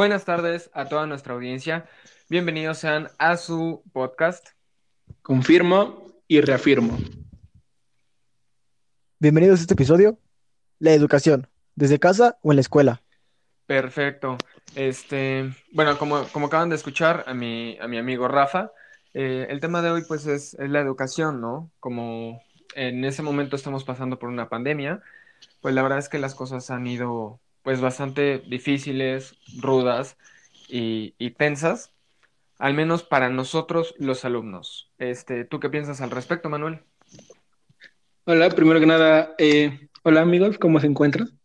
Buenas tardes a toda nuestra audiencia. Bienvenidos sean a su podcast. Confirmo y reafirmo. Bienvenidos a este episodio, la educación, desde casa o en la escuela. Perfecto. Este, bueno, como, como acaban de escuchar a mi, a mi amigo Rafa, eh, el tema de hoy pues es, es la educación, ¿no? Como en ese momento estamos pasando por una pandemia, pues la verdad es que las cosas han ido pues bastante difíciles, rudas y, y tensas, al menos para nosotros los alumnos. Este, ¿tú qué piensas al respecto, Manuel? Hola, primero que nada, eh, hola amigos, ¿cómo se encuentran?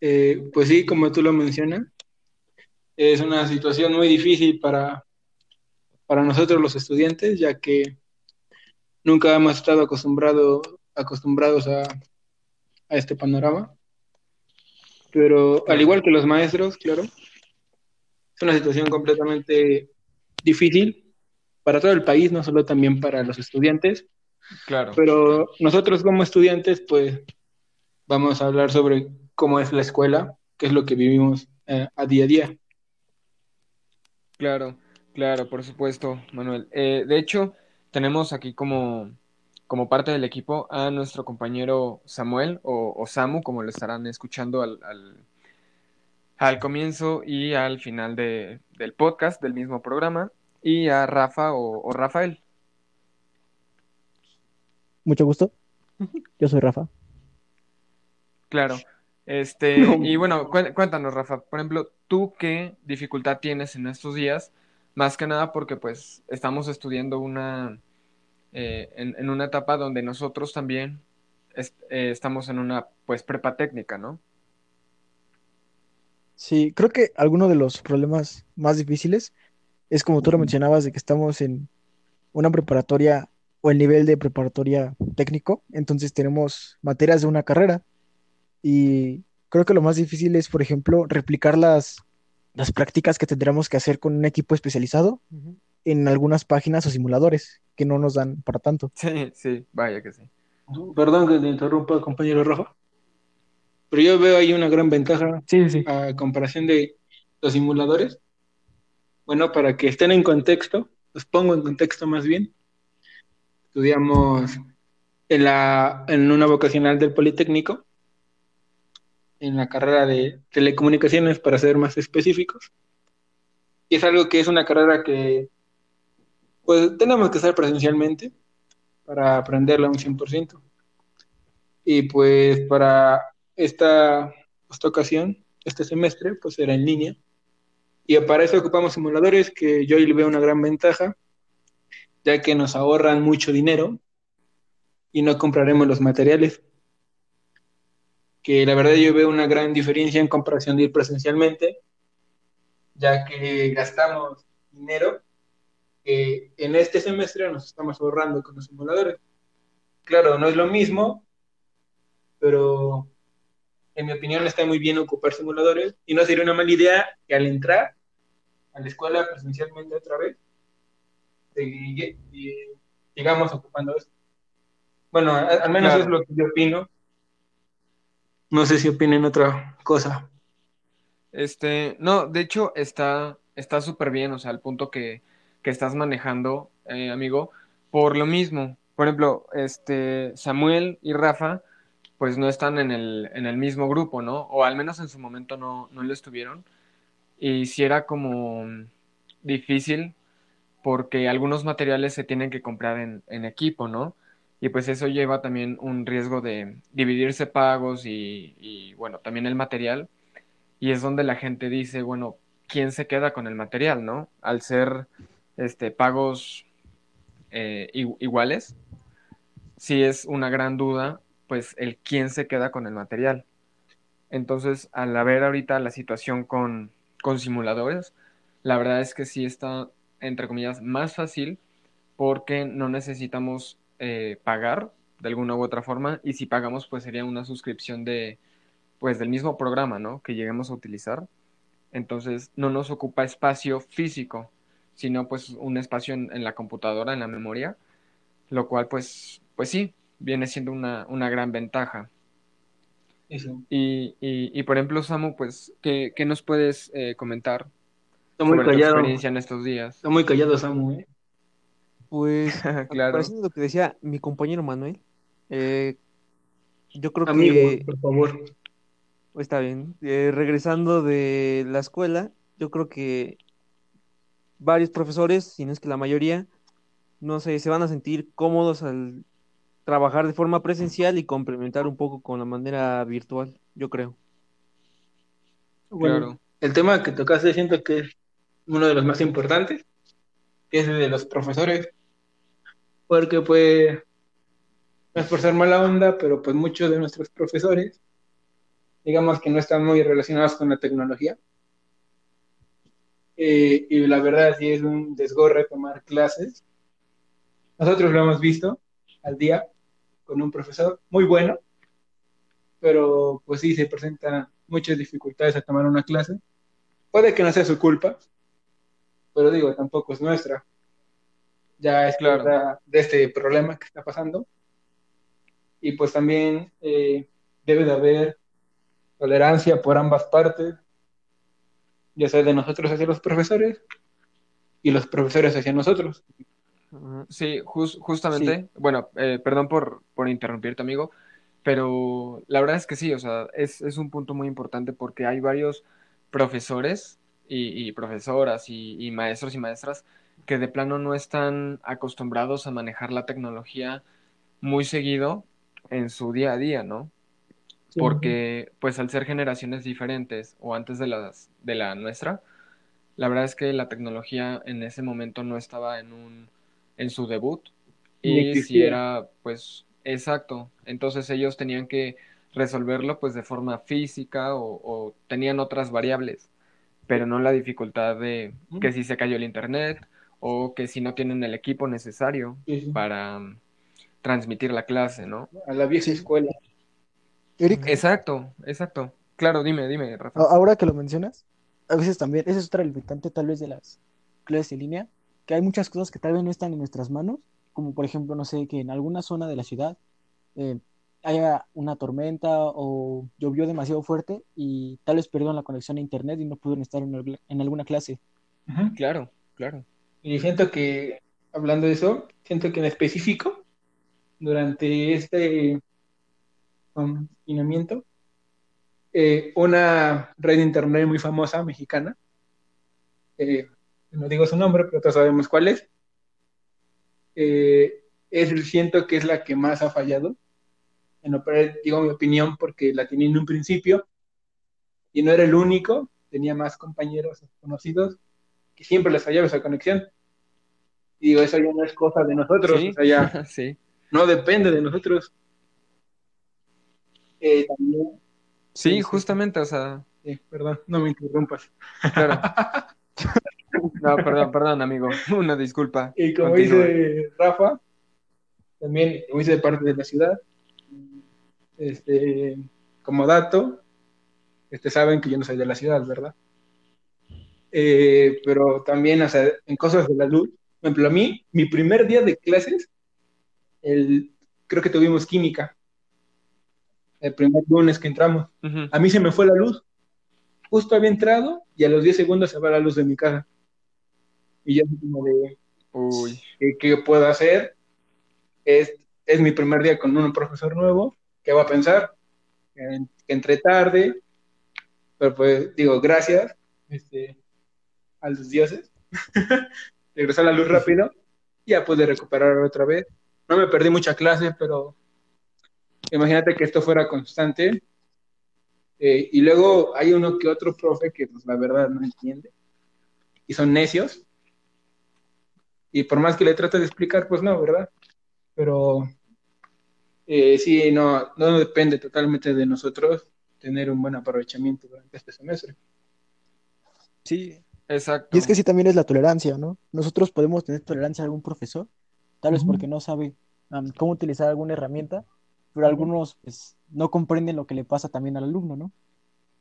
Eh, pues sí, como tú lo mencionas, es una situación muy difícil para, para nosotros los estudiantes, ya que nunca hemos estado acostumbrado, acostumbrados a, a este panorama. Pero al igual que los maestros, claro, es una situación completamente difícil para todo el país, no solo también para los estudiantes. Claro. Pero nosotros como estudiantes, pues vamos a hablar sobre cómo es la escuela, qué es lo que vivimos eh, a día a día. Claro, claro, por supuesto, Manuel. Eh, de hecho, tenemos aquí como, como parte del equipo a nuestro compañero Samuel o, o Samu, como lo estarán escuchando al, al, al comienzo y al final de, del podcast, del mismo programa, y a Rafa o, o Rafael. Mucho gusto. Yo soy Rafa. Claro. Este, No. y bueno, cué- cuéntanos, Rafa, por ejemplo, ¿tú qué dificultad tienes en estos días? Más que nada porque pues estamos estudiando una, eh, en, en una etapa donde nosotros también est- eh, estamos en una pues prepa técnica, ¿no? Sí, creo que alguno de los problemas más difíciles es como tú lo mencionabas, de que estamos en una preparatoria o el nivel de preparatoria técnico, entonces tenemos materias de una carrera. Y creo que lo más difícil es, por ejemplo, replicar las, las prácticas que tendríamos que hacer con un equipo especializado en algunas páginas o simuladores que no nos dan para tanto. Sí, sí, vaya que sí. Perdón que te interrumpa, compañero Rafa, pero yo veo ahí una gran ventaja Sí, sí. a comparación de los simuladores. Bueno, para que estén en contexto, los pongo en contexto más bien. Estudiamos en, la, en una vocacional del Politécnico, en la carrera de telecomunicaciones, para ser más específicos. Y es algo que es una carrera que pues tenemos que hacer presencialmente para aprenderla un 100%. Y pues para esta, esta ocasión, este semestre, pues era en línea. Y para eso ocupamos simuladores que yo le veo una gran ventaja, ya que nos ahorran mucho dinero y no compraremos los materiales. Que la verdad yo veo una gran diferencia en comparación de ir presencialmente, ya que gastamos dinero que en este semestre nos estamos ahorrando con los simuladores. Claro, no es lo mismo, pero en mi opinión está muy bien ocupar simuladores y no sería una mala idea que al entrar a la escuela presencialmente otra vez, segui- y sigamos ocupando esto. Bueno, al menos Claro. es lo que yo opino. No sé si opinen otra cosa. Este, no, de hecho está está súper bien, o sea, al punto que, que estás manejando, eh, amigo, por lo mismo. Por ejemplo, este, Samuel y Rafa, pues no están en el, en el mismo grupo, ¿no? O al menos en su momento no, no lo estuvieron. Y sí era como difícil porque algunos materiales se tienen que comprar en, en equipo, ¿no? Y pues eso lleva también un riesgo de dividirse pagos y, bueno, también el material. Y es donde la gente dice, bueno, ¿quién se queda con el material, no? Al ser este, pagos eh, iguales, sí es una gran duda, pues el quién se queda con el material. Entonces, al haber ahorita la situación con, con simuladores, la verdad es que sí está, entre comillas, más fácil porque no necesitamos eh, pagar de alguna u otra forma y si pagamos pues sería una suscripción de pues del mismo programa, ¿no? Que lleguemos a utilizar. Entonces no nos ocupa espacio físico, sino pues un espacio en, en la computadora, en la memoria, lo cual pues, pues sí, viene siendo una, una gran ventaja. Eso. Y, y, y, por ejemplo, Samu, pues, ¿qué, qué nos puedes eh, comentar Está muy sobre tu callado. experiencia en estos días? Está muy callado, Samu, ¿eh? Pues, Claro. pareciendo lo que decía mi compañero Manuel, eh, yo creo Amigo, que por favor. está bien. Eh, regresando de la escuela, yo creo que varios profesores, si no es que la mayoría, no sé, se van a sentir cómodos al trabajar de forma presencial y complementar un poco con la manera virtual, yo creo. Bueno, Claro. el tema que tocaste siento que es uno de los más importantes, que es el de los profesores, porque pues, no es por ser mala onda, pero pues muchos de nuestros profesores, digamos que no están muy relacionados con la tecnología. Eh, y la verdad sí es un desgorre tomar clases. Nosotros lo hemos visto al día con un profesor muy bueno, pero pues sí se presentan muchas dificultades a tomar una clase. Puede que no sea su culpa, pero digo, tampoco es nuestra. Ya es Claro. de este problema que está pasando. Y pues también eh, debe de haber tolerancia por ambas partes, ya sea de nosotros hacia los profesores y los profesores hacia nosotros. Sí, jus- justamente, bueno, eh, perdón por, por interrumpirte, amigo, pero la verdad es que sí, o sea, es, es un punto muy importante porque hay varios profesores y, y profesoras y, y maestros y maestras que de plano no están acostumbrados a manejar la tecnología muy seguido en su día a día, ¿no? Porque pues al ser generaciones diferentes o antes de las de la nuestra, la verdad es que la tecnología en ese momento no estaba en un en su debut y si era pues exacto, entonces ellos tenían que resolverlo pues de forma física o, o tenían otras variables, pero no la dificultad de que si se cayó el internet o que si no tienen el equipo necesario Sí, sí. para mm, transmitir la clase, ¿no? A la vieja escuela. Eric, Exacto, exacto. Claro, dime, dime, Rafa. ahora que lo mencionas, a veces también, esa es otra limitante tal vez de las clases en línea, que hay muchas cosas que tal vez no están en nuestras manos, como por ejemplo, no sé, que en alguna zona de la ciudad eh, haya una tormenta o llovió demasiado fuerte y tal vez perdieron la conexión a internet y no pudieron estar en, alguna- en alguna clase. Claro, claro. Y siento que, hablando de eso, siento que en específico, durante este confinamiento, eh, una red de internet muy famosa mexicana, eh, no digo su nombre, pero todos sabemos cuál es, eh, es, siento que es la que más ha fallado. En lo per- digo mi opinión porque la tenía en un principio y no era el único, tenía más compañeros conocidos que siempre les fallaba esa conexión. Y digo, eso ya no es cosa de nosotros, Sí, o sea, ya sí, no depende de nosotros. Eh, también, sí, sí. justamente, o sea, perdón, no me interrumpas. claro. No, perdón, perdón, amigo. Una disculpa. Y como dice Rafa, también como dice de parte de la ciudad, este, como dato, este, saben que yo no soy de la ciudad, ¿verdad? Eh, pero también, o sea, en cosas de la luz, por ejemplo, a mí, mi primer día de clases, el, creo que tuvimos química, el primer lunes que entramos, Ujú. a mí se me fue la luz, justo había entrado y a los 10 segundos se va la luz de mi casa. Y yo como de, Uy, ¿qué, qué puedo hacer? Es, es mi primer día con un profesor nuevo, ¿qué va a pensar? Que entré tarde, pero pues digo, gracias este, a los dioses. Regresó la luz rápido, ya pude recuperar otra vez. No me perdí mucha clase, pero imagínate que esto fuera constante. Eh, y luego hay uno que otro profe que pues la verdad no entiende y son necios. Y por más que le trate de explicar, pues no, ¿verdad? Pero eh, sí, no, no depende totalmente de nosotros tener un buen aprovechamiento durante este semestre. Sí. exacto. Y es que sí también es la tolerancia, ¿no? Nosotros podemos tener tolerancia a algún profesor, tal vez porque no sabe cómo utilizar alguna herramienta, pero algunos pues, no comprenden lo que le pasa también al alumno, ¿no?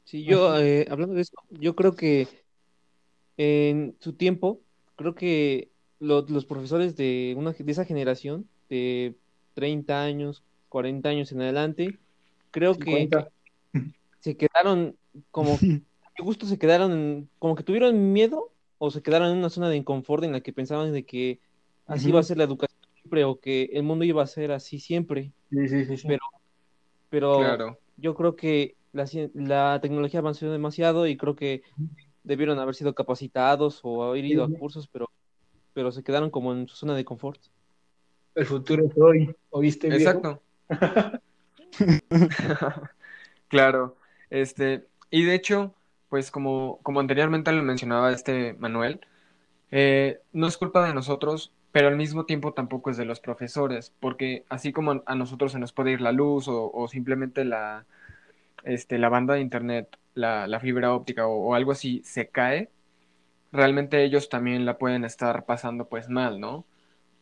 Sí, yo, eh, hablando de eso, yo creo que en su tiempo, creo que lo- los profesores de, una, de esa generación, de 30 años, 40 años en adelante, creo que 50. se quedaron como, a gusto se quedaron, en- como que tuvieron miedo o se quedaron en una zona de inconfort en la que pensaban de que así iba a ser la educación siempre o que el mundo iba a ser así siempre. Sí, sí, sí, sí. Pero- Pero Claro. yo creo que la, la tecnología avanzó demasiado y creo que debieron haber sido capacitados o haber ido a cursos, pero, pero se quedaron como en su zona de confort. El futuro es hoy. ¿Oíste, viejo? Exacto. Claro. Este, y de hecho, pues como, como anteriormente lo mencionaba este Manuel, eh, no es culpa de nosotros, pero al mismo tiempo tampoco es de los profesores, porque así como a, nosotros se nos puede ir la luz o, o simplemente la, este, la banda de internet, la, la fibra óptica o, o algo así se cae, realmente ellos también la pueden estar pasando pues mal, ¿no?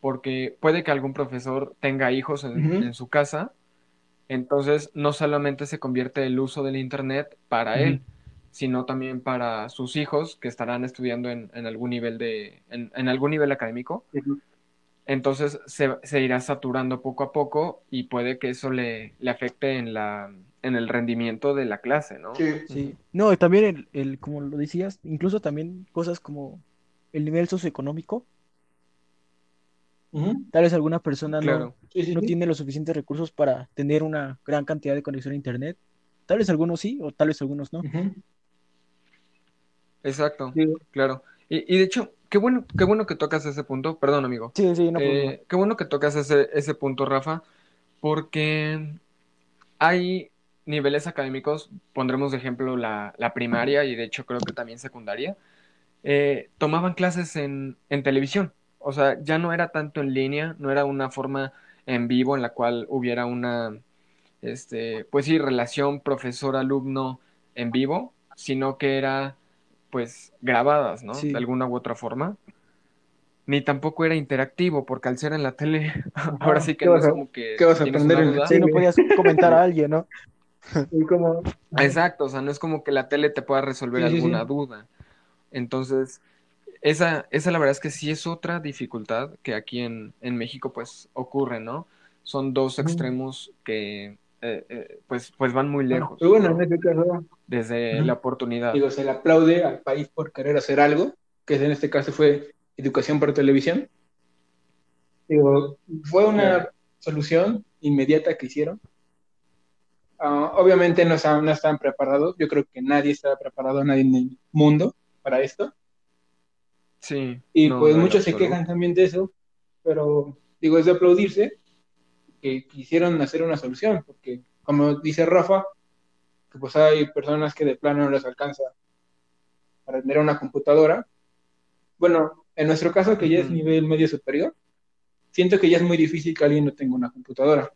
Porque puede que algún profesor tenga hijos en, su casa, entonces no solamente se convierte el uso del internet para él, sino también para sus hijos que estarán estudiando en, en algún nivel de, en, en algún nivel académico. Entonces se, se irá saturando poco a poco y puede que eso le, le afecte en la, en el rendimiento de la clase, ¿no? Sí. Sí. No, y también el, el, como lo decías, incluso también cosas como el nivel socioeconómico. Tal vez alguna persona no, Claro, Sí, sí, no sí. tiene los suficientes recursos para tener una gran cantidad de conexión a internet. Tal vez algunos sí, o tal vez algunos no. Exacto, Sí. claro. Y, y de hecho, qué bueno, qué bueno que tocas ese punto, perdón amigo. Sí, sí, no Eh, qué bueno que tocas ese, ese punto, Rafa, porque hay niveles académicos, pondremos de ejemplo la, la primaria y de hecho creo que también secundaria, eh, tomaban clases en, en televisión. O sea, ya no era tanto en línea, no era una forma en vivo en la cual hubiera una, este, pues sí, relación profesor-alumno en vivo, sino que era, pues, grabadas, ¿no? Sí. De alguna u otra forma. Ni tampoco era interactivo, porque al ser en la tele, ahora sí que ¿Qué no es a- como que qué vas a aprender en la. Sí, no podías comentar a alguien, ¿no? Y como, Exacto, o sea, no es como que la tele te pueda resolver Sí, alguna sí. duda. Entonces, esa, esa la verdad es que sí es otra dificultad que aquí en, en México pues ocurre, ¿no? Son dos extremos que eh, eh, pues, pues van muy lejos, pero bueno, ¿no? en este Desde la oportunidad. digo, se le aplaude al país por querer hacer algo, que en este caso fue educación por televisión. Digo, fue una solución inmediata que hicieron. Ah, obviamente no, no estaban preparados, yo creo que nadie estaba preparado, nadie en el mundo para esto. Sí, Y no, pues no, muchos se quejan también de eso, pero digo, es de aplaudirse que quisieron hacer una solución, porque como dice Rafa, que pues hay personas que de plano no les alcanza para tener una computadora. Bueno, en nuestro caso, que ya es nivel medio superior, siento que ya es muy difícil que alguien no tenga una computadora.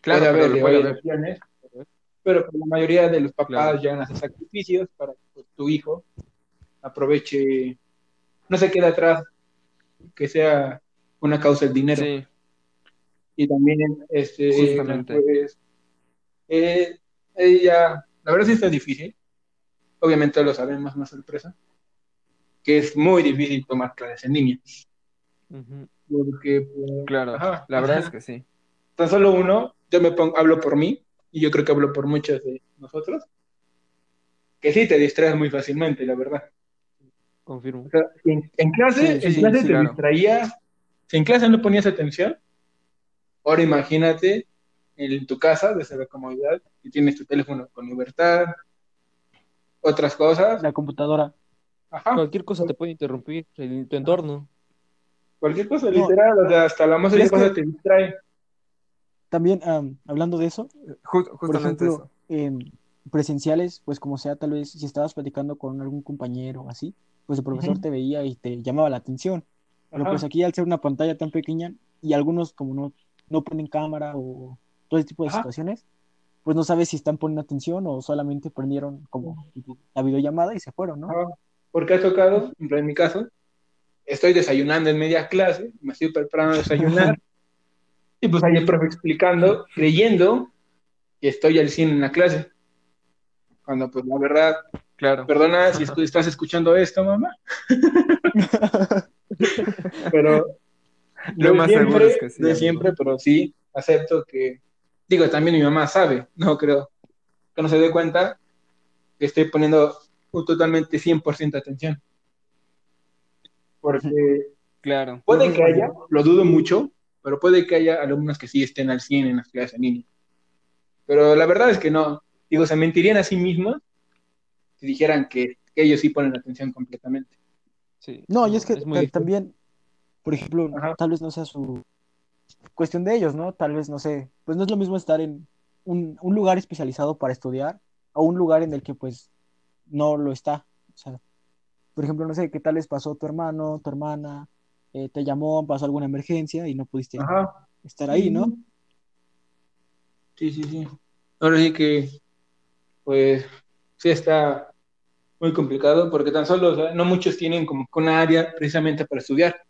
Claro, puede pero haber, hay haber. pero la mayoría de los papás Claro. llegan a hacer sacrificios para que pues, tu hijo aproveche, no se quede atrás, que sea una causa el dinero. Sí, Y también, este, Justamente. pues, eh, ella, la verdad sí está difícil. Obviamente lo sabemos, no es sorpresa. Que es muy difícil tomar clases en línea. Ujú. Porque, pues, claro. ajá, La verdad ajá. es que sí. tan solo uno, yo me pongo, hablo por mí, y yo creo que hablo por muchos de nosotros, que sí te distraes muy fácilmente, la verdad. Confirmo. O sea, en, en clase, Sí, en sí, clase sí, te claro. distraías, si en clase no ponías atención, ahora imagínate en tu casa, desde la comodidad, que tienes tu teléfono con libertad, otras cosas, La computadora. ajá, Cualquier cosa te puede interrumpir el- tu entorno. cualquier cosa No. literal, o sea, hasta la más ¿Crees sencilla cosa que- te distrae. También, am, hablando de eso, por justamente ejemplo, eso. en presenciales, pues como sea, tal vez si estabas platicando con algún compañero o así, pues el profesor te veía y te llamaba la atención. Pero Ajá. pues aquí al ser una pantalla tan pequeña y algunos como no, no ponen cámara o todo ese tipo de Ajá. situaciones, pues no sabes si están poniendo atención o solamente prendieron como la videollamada y se fueron, ¿no? Ajá. Porque ha tocado, en mi caso, estoy desayunando en media clase, me estoy preparando a desayunar, y pues ahí el profe explicando, creyendo que estoy al 100 en la clase. Cuando pues la verdad, Claro. perdona si estás escuchando esto, mamá, pero Lo más siempre, seguro es que sí, de amigo. siempre, pero sí, acepto que, digo, también mi mamá sabe, no creo, que no se dé cuenta que estoy poniendo un totalmente 100% atención. Porque Claro. puede que haya, lo dudo mucho, pero puede que haya alumnos que sí estén al 100 en las clases en línea. Pero la verdad es que no. Digo, se mentirían a sí mismos si dijeran que, que ellos sí ponen atención completamente. Sí, No, y es que muy también, por ejemplo, Ajá. tal vez no sea su cuestión de ellos, ¿no? Tal vez, no sé, pues no es lo mismo estar en un, un lugar especializado para estudiar a un lugar en el que pues no lo está. O sea, por ejemplo, no sé qué tal les pasó tu hermano, tu hermana, eh, te llamó, pasó alguna emergencia y no pudiste Ajá. estar ahí, ¿no? Sí, sí, sí. Ahora sí que, pues, sí está muy complicado porque tan solo, o sea, no muchos tienen como una área precisamente para estudiar.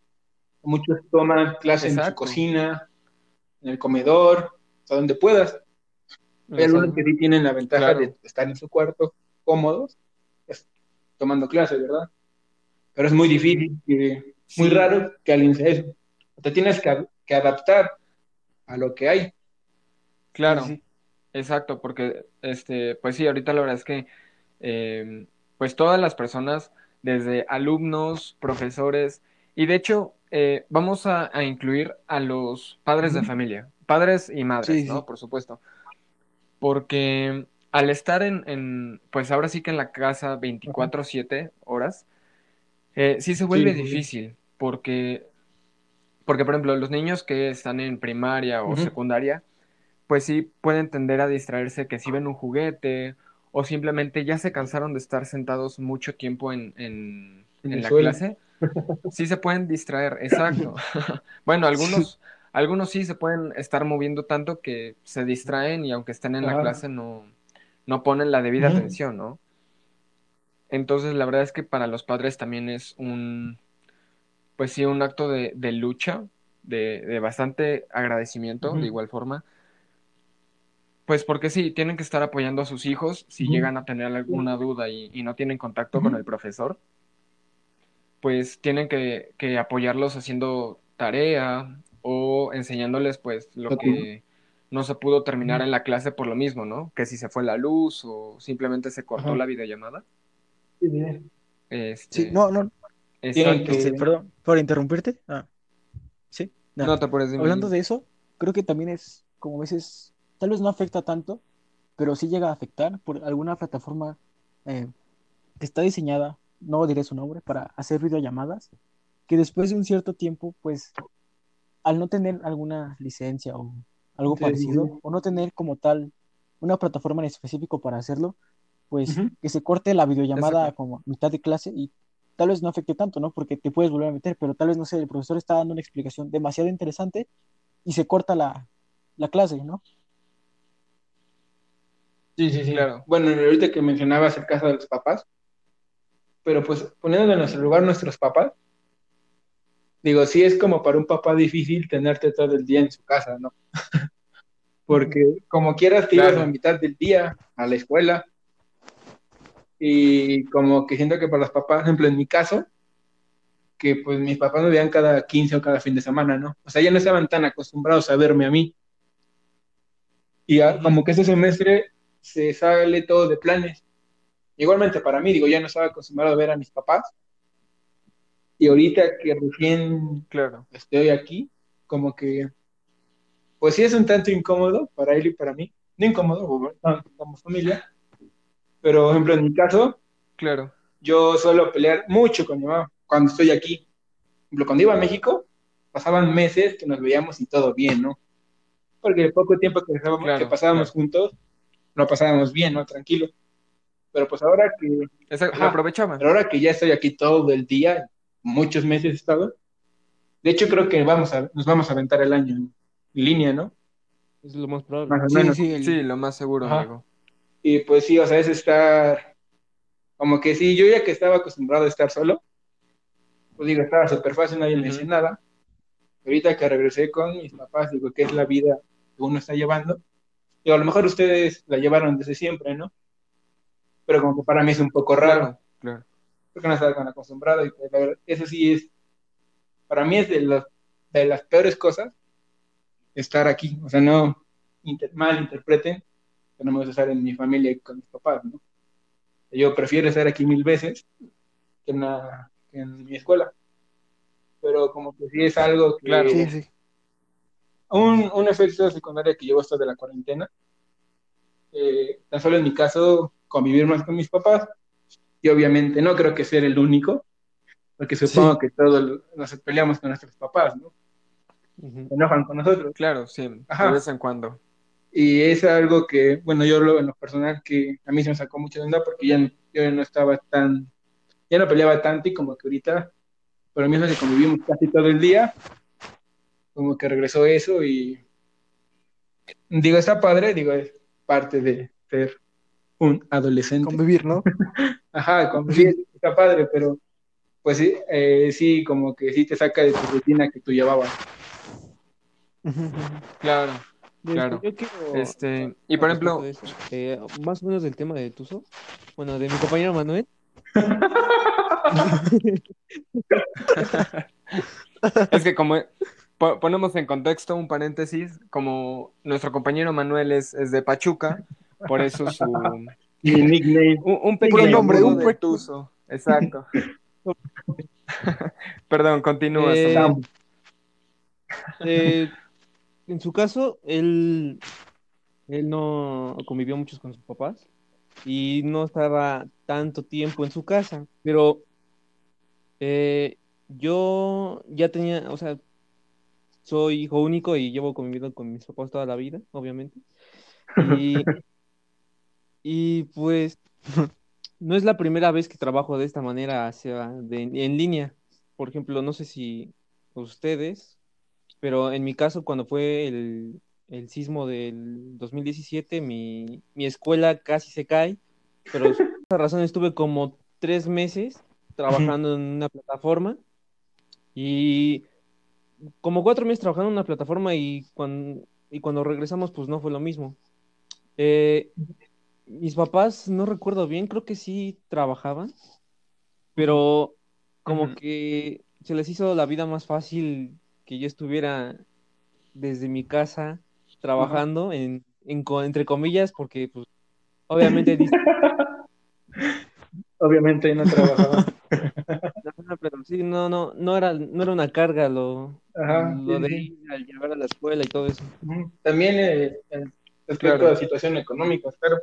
Muchos toman clases en su cocina, en el comedor, sea, donde puedas. Hay algunos que sí tienen la ventaja Claro. de estar en su cuarto cómodos, pues, tomando clases, ¿verdad? Pero es muy difícil, que- muy Sí. raro que alguien sea eso. Te tienes que, que adaptar a lo que hay. Claro, sí. exacto, porque este, pues sí, ahorita la verdad es que eh, pues todas las personas, desde alumnos, profesores, y de hecho eh, vamos a, a incluir a los padres de familia, padres y madres, Sí, ¿no? sí. Por supuesto. Porque al estar en, en, pues ahora sí que en la casa 24/7 horas, eh, sí se vuelve Sí, difícil, porque, porque por ejemplo, los niños que están en primaria o secundaria, pues sí pueden tender a distraerse que si ven un juguete o simplemente ya se cansaron de estar sentados mucho tiempo en, en, En la suelo. clase, sí se pueden distraer, exacto. Bueno, algunos, algunos sí se pueden estar moviendo tanto que se distraen y aunque estén en la clase no, no ponen la debida atención, ¿no? Entonces la verdad es que para los padres también es un, pues sí, un acto de, de lucha, de, de bastante agradecimiento, de igual forma. Pues porque sí, tienen que estar apoyando a sus hijos si llegan a tener alguna duda y, y no tienen contacto con el profesor, pues tienen que, que apoyarlos haciendo tarea o enseñándoles pues lo que no se pudo terminar en la clase por lo mismo, ¿no? Que si se fue la luz o simplemente se cortó Ajá. la videollamada. Sí, sí. Este, Sí, no, no, exacto. que- este, perdón, por interrumpirte. Ah, sí, no. No te apures de mí. Hablando de eso, creo que también es como a veces, tal vez no afecta tanto, pero sí llega a afectar por alguna plataforma eh, que está diseñada, no diré su nombre, para hacer videollamadas, que después de un cierto tiempo, pues, al no tener alguna licencia o algo Sí, parecido, sí. o no tener como tal una plataforma en específico para hacerlo, pues que se corte la videollamada Exacto. como a mitad de clase y tal vez no afecte tanto, ¿no? Porque te puedes volver a meter, pero tal vez, no sé, el profesor está dando una explicación demasiado interesante y se corta la, la clase, ¿no? Sí, sí, sí. Claro. Bueno, ahorita que mencionabas el caso de los papás, pero pues poniendo en nuestro lugar nuestros papás, digo, sí es como para un papá difícil tenerte todo el día en su casa, ¿no? Porque como quieras te ibas a mitad del día a la escuela y como que siento que para los papás, por ejemplo, en mi caso, que pues mis papás me veían cada 15 o cada fin de semana, ¿no? O sea, ya no estaban tan acostumbrados a verme a mí. Y ya, como que ese semestre se sale todo de planes. Igualmente para mí, digo, ya no estaba acostumbrado a ver a mis papás. Y ahorita que recién Claro. estoy aquí, como que, pues sí es un tanto incómodo para él y para mí. No incómodo, como- no, como familia. Pero, por ejemplo, en mi caso, Claro. yo suelo pelear mucho con mi mamá cuando estoy aquí. Por ejemplo, cuando iba a México, pasaban meses que nos veíamos y todo bien, ¿no? Porque el poco tiempo que, dejábamos- Claro, que pasábamos juntos, lo pasábamos bien, ¿no? Tranquilo. Pero pues ahora que, Ajá. pero ahora que ya estoy aquí todo el día, muchos meses he estado, de hecho creo que vamos a, nos vamos a aventar el año en línea, ¿no? Es lo más probable. Más o Sí, menos. sí, el- Sí, lo más seguro, Ajá. amigo. Y pues sí, o sea, es estar, como que sí, yo ya que estaba acostumbrado a estar solo, pues digo, estaba súper fácil, nadie me Ujú. decía nada. Ahorita que regresé con mis papás, digo, ¿qué es la vida que uno está llevando? Digo, a lo mejor ustedes la llevaron desde siempre, ¿no? Pero como que para mí es un poco raro, Claro, claro. porque no estaba tan acostumbrado y pues, la verdad, eso sí es, para mí es de, los, de las peores cosas estar aquí, o sea, no inter- mal interpreten, que no me gusta estar en mi familia y con mis papás, ¿no? Yo prefiero estar aquí mil veces que en, la- que en mi escuela. Pero como que sí es algo que... Claro. Sí, sí. un, un efecto secundario que llevo esto de la cuarentena. Eh, tan solo en mi caso, convivir más con mis papás. Y obviamente no creo que ser el único, porque supongo que todos nos peleamos con nuestros papás, ¿no? Se enojan con nosotros. Claro, sí, Ajá. de vez en cuando. Y es algo que, bueno, yo lo en lo personal que a mí se me sacó mucho de onda porque ya no- yo no estaba tan, ya no peleaba tanto y como que ahorita, por lo mismo que convivimos casi todo el día, como que regresó eso y digo, está padre, digo, es parte de ser un adolescente. Convivir, ¿no? Ajá, convivir está padre, pero pues sí, eh, sí, como que sí te saca de tu rutina que tú llevabas. Claro. Este, Claro. yo quiero- Este, y por ejemplo, eh, más o menos del tema de Tuzo, bueno, de mi compañero Manuel, es que como po- ponemos en contexto un paréntesis, como nuestro compañero Manuel es, es de Pachuca, por eso su un, Mi nickname. un pequeño nombre, un de pe- Tuzo. Exacto. Perdón, continúa. Eh, eh, en su caso, él, él no convivió mucho con sus papás y no estaba tanto tiempo en su casa, pero eh, yo ya tenía, o sea, soy hijo único y llevo conviviendo con mis papás toda la vida, obviamente. Y, y pues no es la primera vez que trabajo de esta manera hacia, en línea. Por ejemplo, no sé si ustedes, pero en mi caso, cuando fue el, el sismo del 2017, mi, mi escuela casi se cae, pero por esa razón estuve como tres meses trabajando en una plataforma y como cuatro meses trabajando en una plataforma y cuando, y cuando regresamos, pues no fue lo mismo. Eh, mis papás, no recuerdo bien, creo que sí trabajaban, pero como que se les hizo la vida más fácil que yo estuviera desde mi casa trabajando en, entre comillas, porque pues obviamente Obviamente no trabajaba. Ajá, pero sí, no, no, no era, no era una carga lo, Ajá, lo sí, de sí. ir a llevar a la escuela y todo eso. También eh, en- respecto Claro. a situación económica, claro.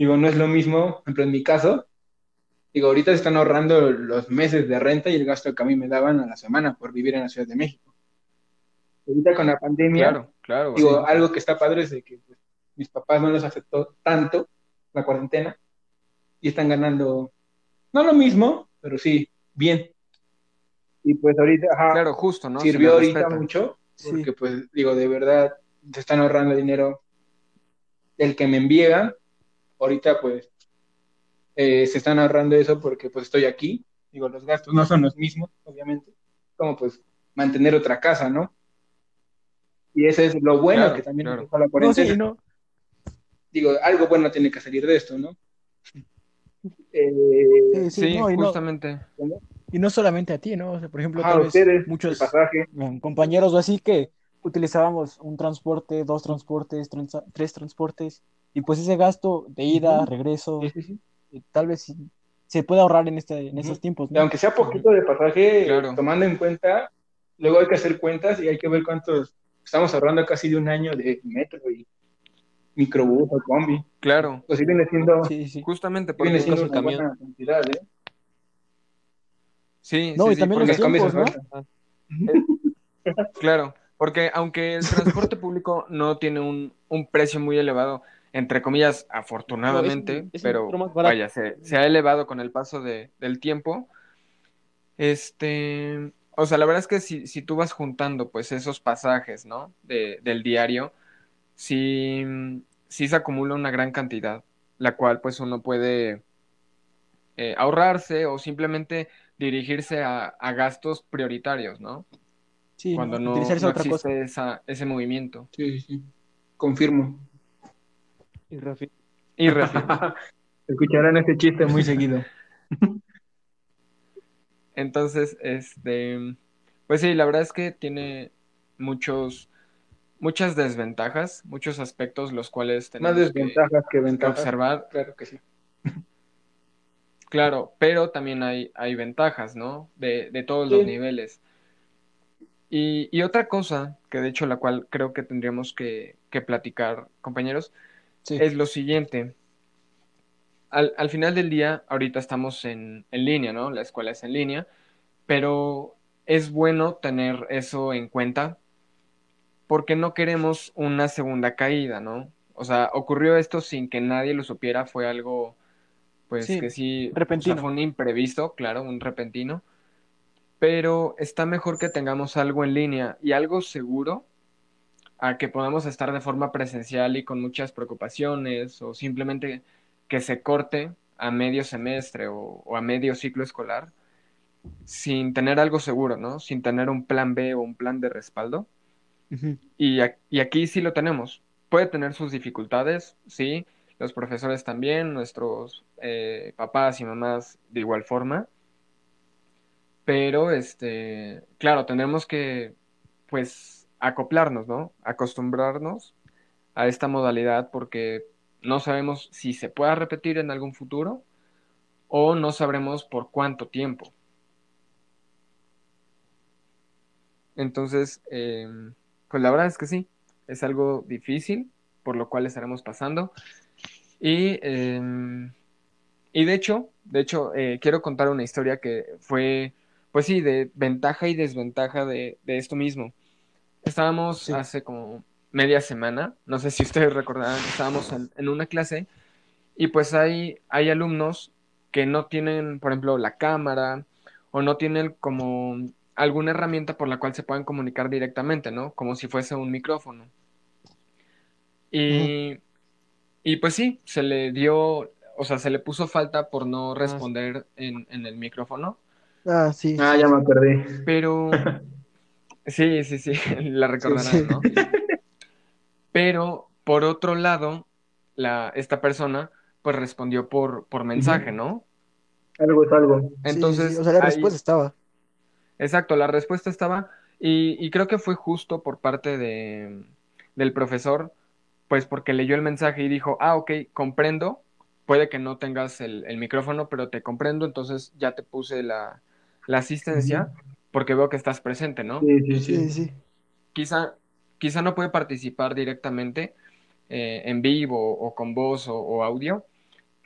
Digo, no es lo mismo, por ejemplo, en mi caso, digo, ahorita se están ahorrando los meses de renta y el gasto que a mí me daban a la semana por vivir en la Ciudad de México. Ahorita con la pandemia, Claro, claro. digo, sí. algo que está padre es de que pues, mis papás no les afectó tanto la cuarentena y están ganando, no lo mismo, pero sí, bien. Y pues ahorita, ajá, Claro, justo, ¿no? Sirvió ahorita mucho, Sí. porque pues digo, de verdad, se están ahorrando dinero del que me envían, ahorita pues eh, se están ahorrando eso porque pues estoy aquí, digo, los gastos no son los mismos, obviamente, como pues mantener otra casa, ¿no? Y ese es lo bueno Claro, que también claro. la No, cuarentena. sí, no. Digo, algo bueno tiene que salir de esto, ¿no? Eh, Sí, sí, Sí, no, y no, justamente. y no solamente a ti, ¿no? O sea, por ejemplo, ajá, tal vez ustedes, muchos pasaje, compañeros o así que utilizábamos un transporte, dos transportes, transa- tres transportes, y pues ese gasto de ida, regreso, sí, sí, sí. eh, tal vez sí se puede ahorrar en este, en estos Ujú. tiempos, aunque sea poquito de pasaje, Claro. tomando en cuenta, luego hay que hacer cuentas y hay que ver cuántos, estamos ahorrando casi de un año de metro y microbús o combi. Claro, Pues sí viene siendo, Sí, sí. justamente viene porque siendo el una camión. buena cantidad, ¿eh? sí, No, sí, y sí, también porque los tiempos, ¿no? Claro, porque aunque el transporte público no tiene un, un precio muy elevado, entre comillas, afortunadamente, No, es- es pero vaya, se, se ha elevado con el paso de- del tiempo. Este, o sea, la verdad es que si, si tú vas juntando pues esos pasajes, ¿no? De, del diario, sí, sí se acumula una gran cantidad, la cual pues uno puede eh, ahorrarse o simplemente dirigirse a, a gastos prioritarios, ¿no? Sí, cuando ¿no? no, existe esa, ese movimiento. Sí, sí. Confirmo. Y Rafi, Y reafirmo. Escucharán este chiste muy seguido. Entonces, este, pues sí, la verdad es que tiene muchos, muchas desventajas, muchos aspectos los cuales tenemos Más que- desventajas que que ventajas. observar. Claro que sí. Claro, pero también hay, hay ventajas, ¿no? De, de todos los niveles. Y, y otra cosa, que de hecho la cual creo que tendríamos que, que platicar, compañeros, Sí. es lo siguiente. Al, al final del día, ahorita estamos en, en línea, ¿no? La escuela es en línea, pero es bueno tener eso en cuenta porque no queremos una segunda caída, ¿no? O sea, ocurrió esto sin que nadie lo supiera, fue algo, pues Sí, que sí, o sea, repentino. fue un imprevisto, claro, un repentino, pero está mejor que tengamos algo en línea y algo seguro a que podamos estar de forma presencial y con muchas preocupaciones o simplemente que se corte a medio semestre o, o a medio ciclo escolar sin tener algo seguro, ¿no? Sin tener un plan B o un plan de respaldo. Ujú. Y, a- y aquí sí lo tenemos. Puede tener sus dificultades, sí, los profesores también, nuestros eh, papás y mamás de igual forma. Pero, este, claro, tenemos que, pues, acoplarnos, ¿no? Acostumbrarnos a esta modalidad porque no sabemos si se pueda repetir en algún futuro o no sabremos por cuánto tiempo. Entonces, eh, pues la verdad es que sí, es algo difícil, por lo cual estaremos pasando. Y, eh, y de hecho, de hecho, eh, quiero contar una historia que fue, pues sí, de ventaja y desventaja de, de esto mismo. Estábamos Sí. hace como media semana, no sé si ustedes recordarán, estábamos en, en una clase y pues hay, hay alumnos que no tienen, por ejemplo, la cámara o no tienen como alguna herramienta por la cual se puedan comunicar directamente, ¿no? Como si fuese un micrófono. Y, y pues sí, se le dio, o sea, se le puso falta por no responder en, en el micrófono, Ah, sí. Ah, ya me acordé. pero sí, sí, sí, la recordarán, Sí, sí. ¿no? Pero por otro lado, la, esta persona pues respondió por, por mensaje, ¿no? Algo es algo. Sí, sí, Entonces, sí. O sea, la ahí- respuesta estaba. Exacto, la respuesta estaba, y, y creo que fue justo por parte de, del profesor, pues porque leyó el mensaje y dijo, ah, ok, comprendo, puede que no tengas el, el micrófono, pero te comprendo, entonces ya te puse la, la asistencia porque veo que estás presente, ¿no? Sí, sí, Sí, sí. sí. Quizá, quizá no puede participar directamente eh, en vivo o con voz o, o audio,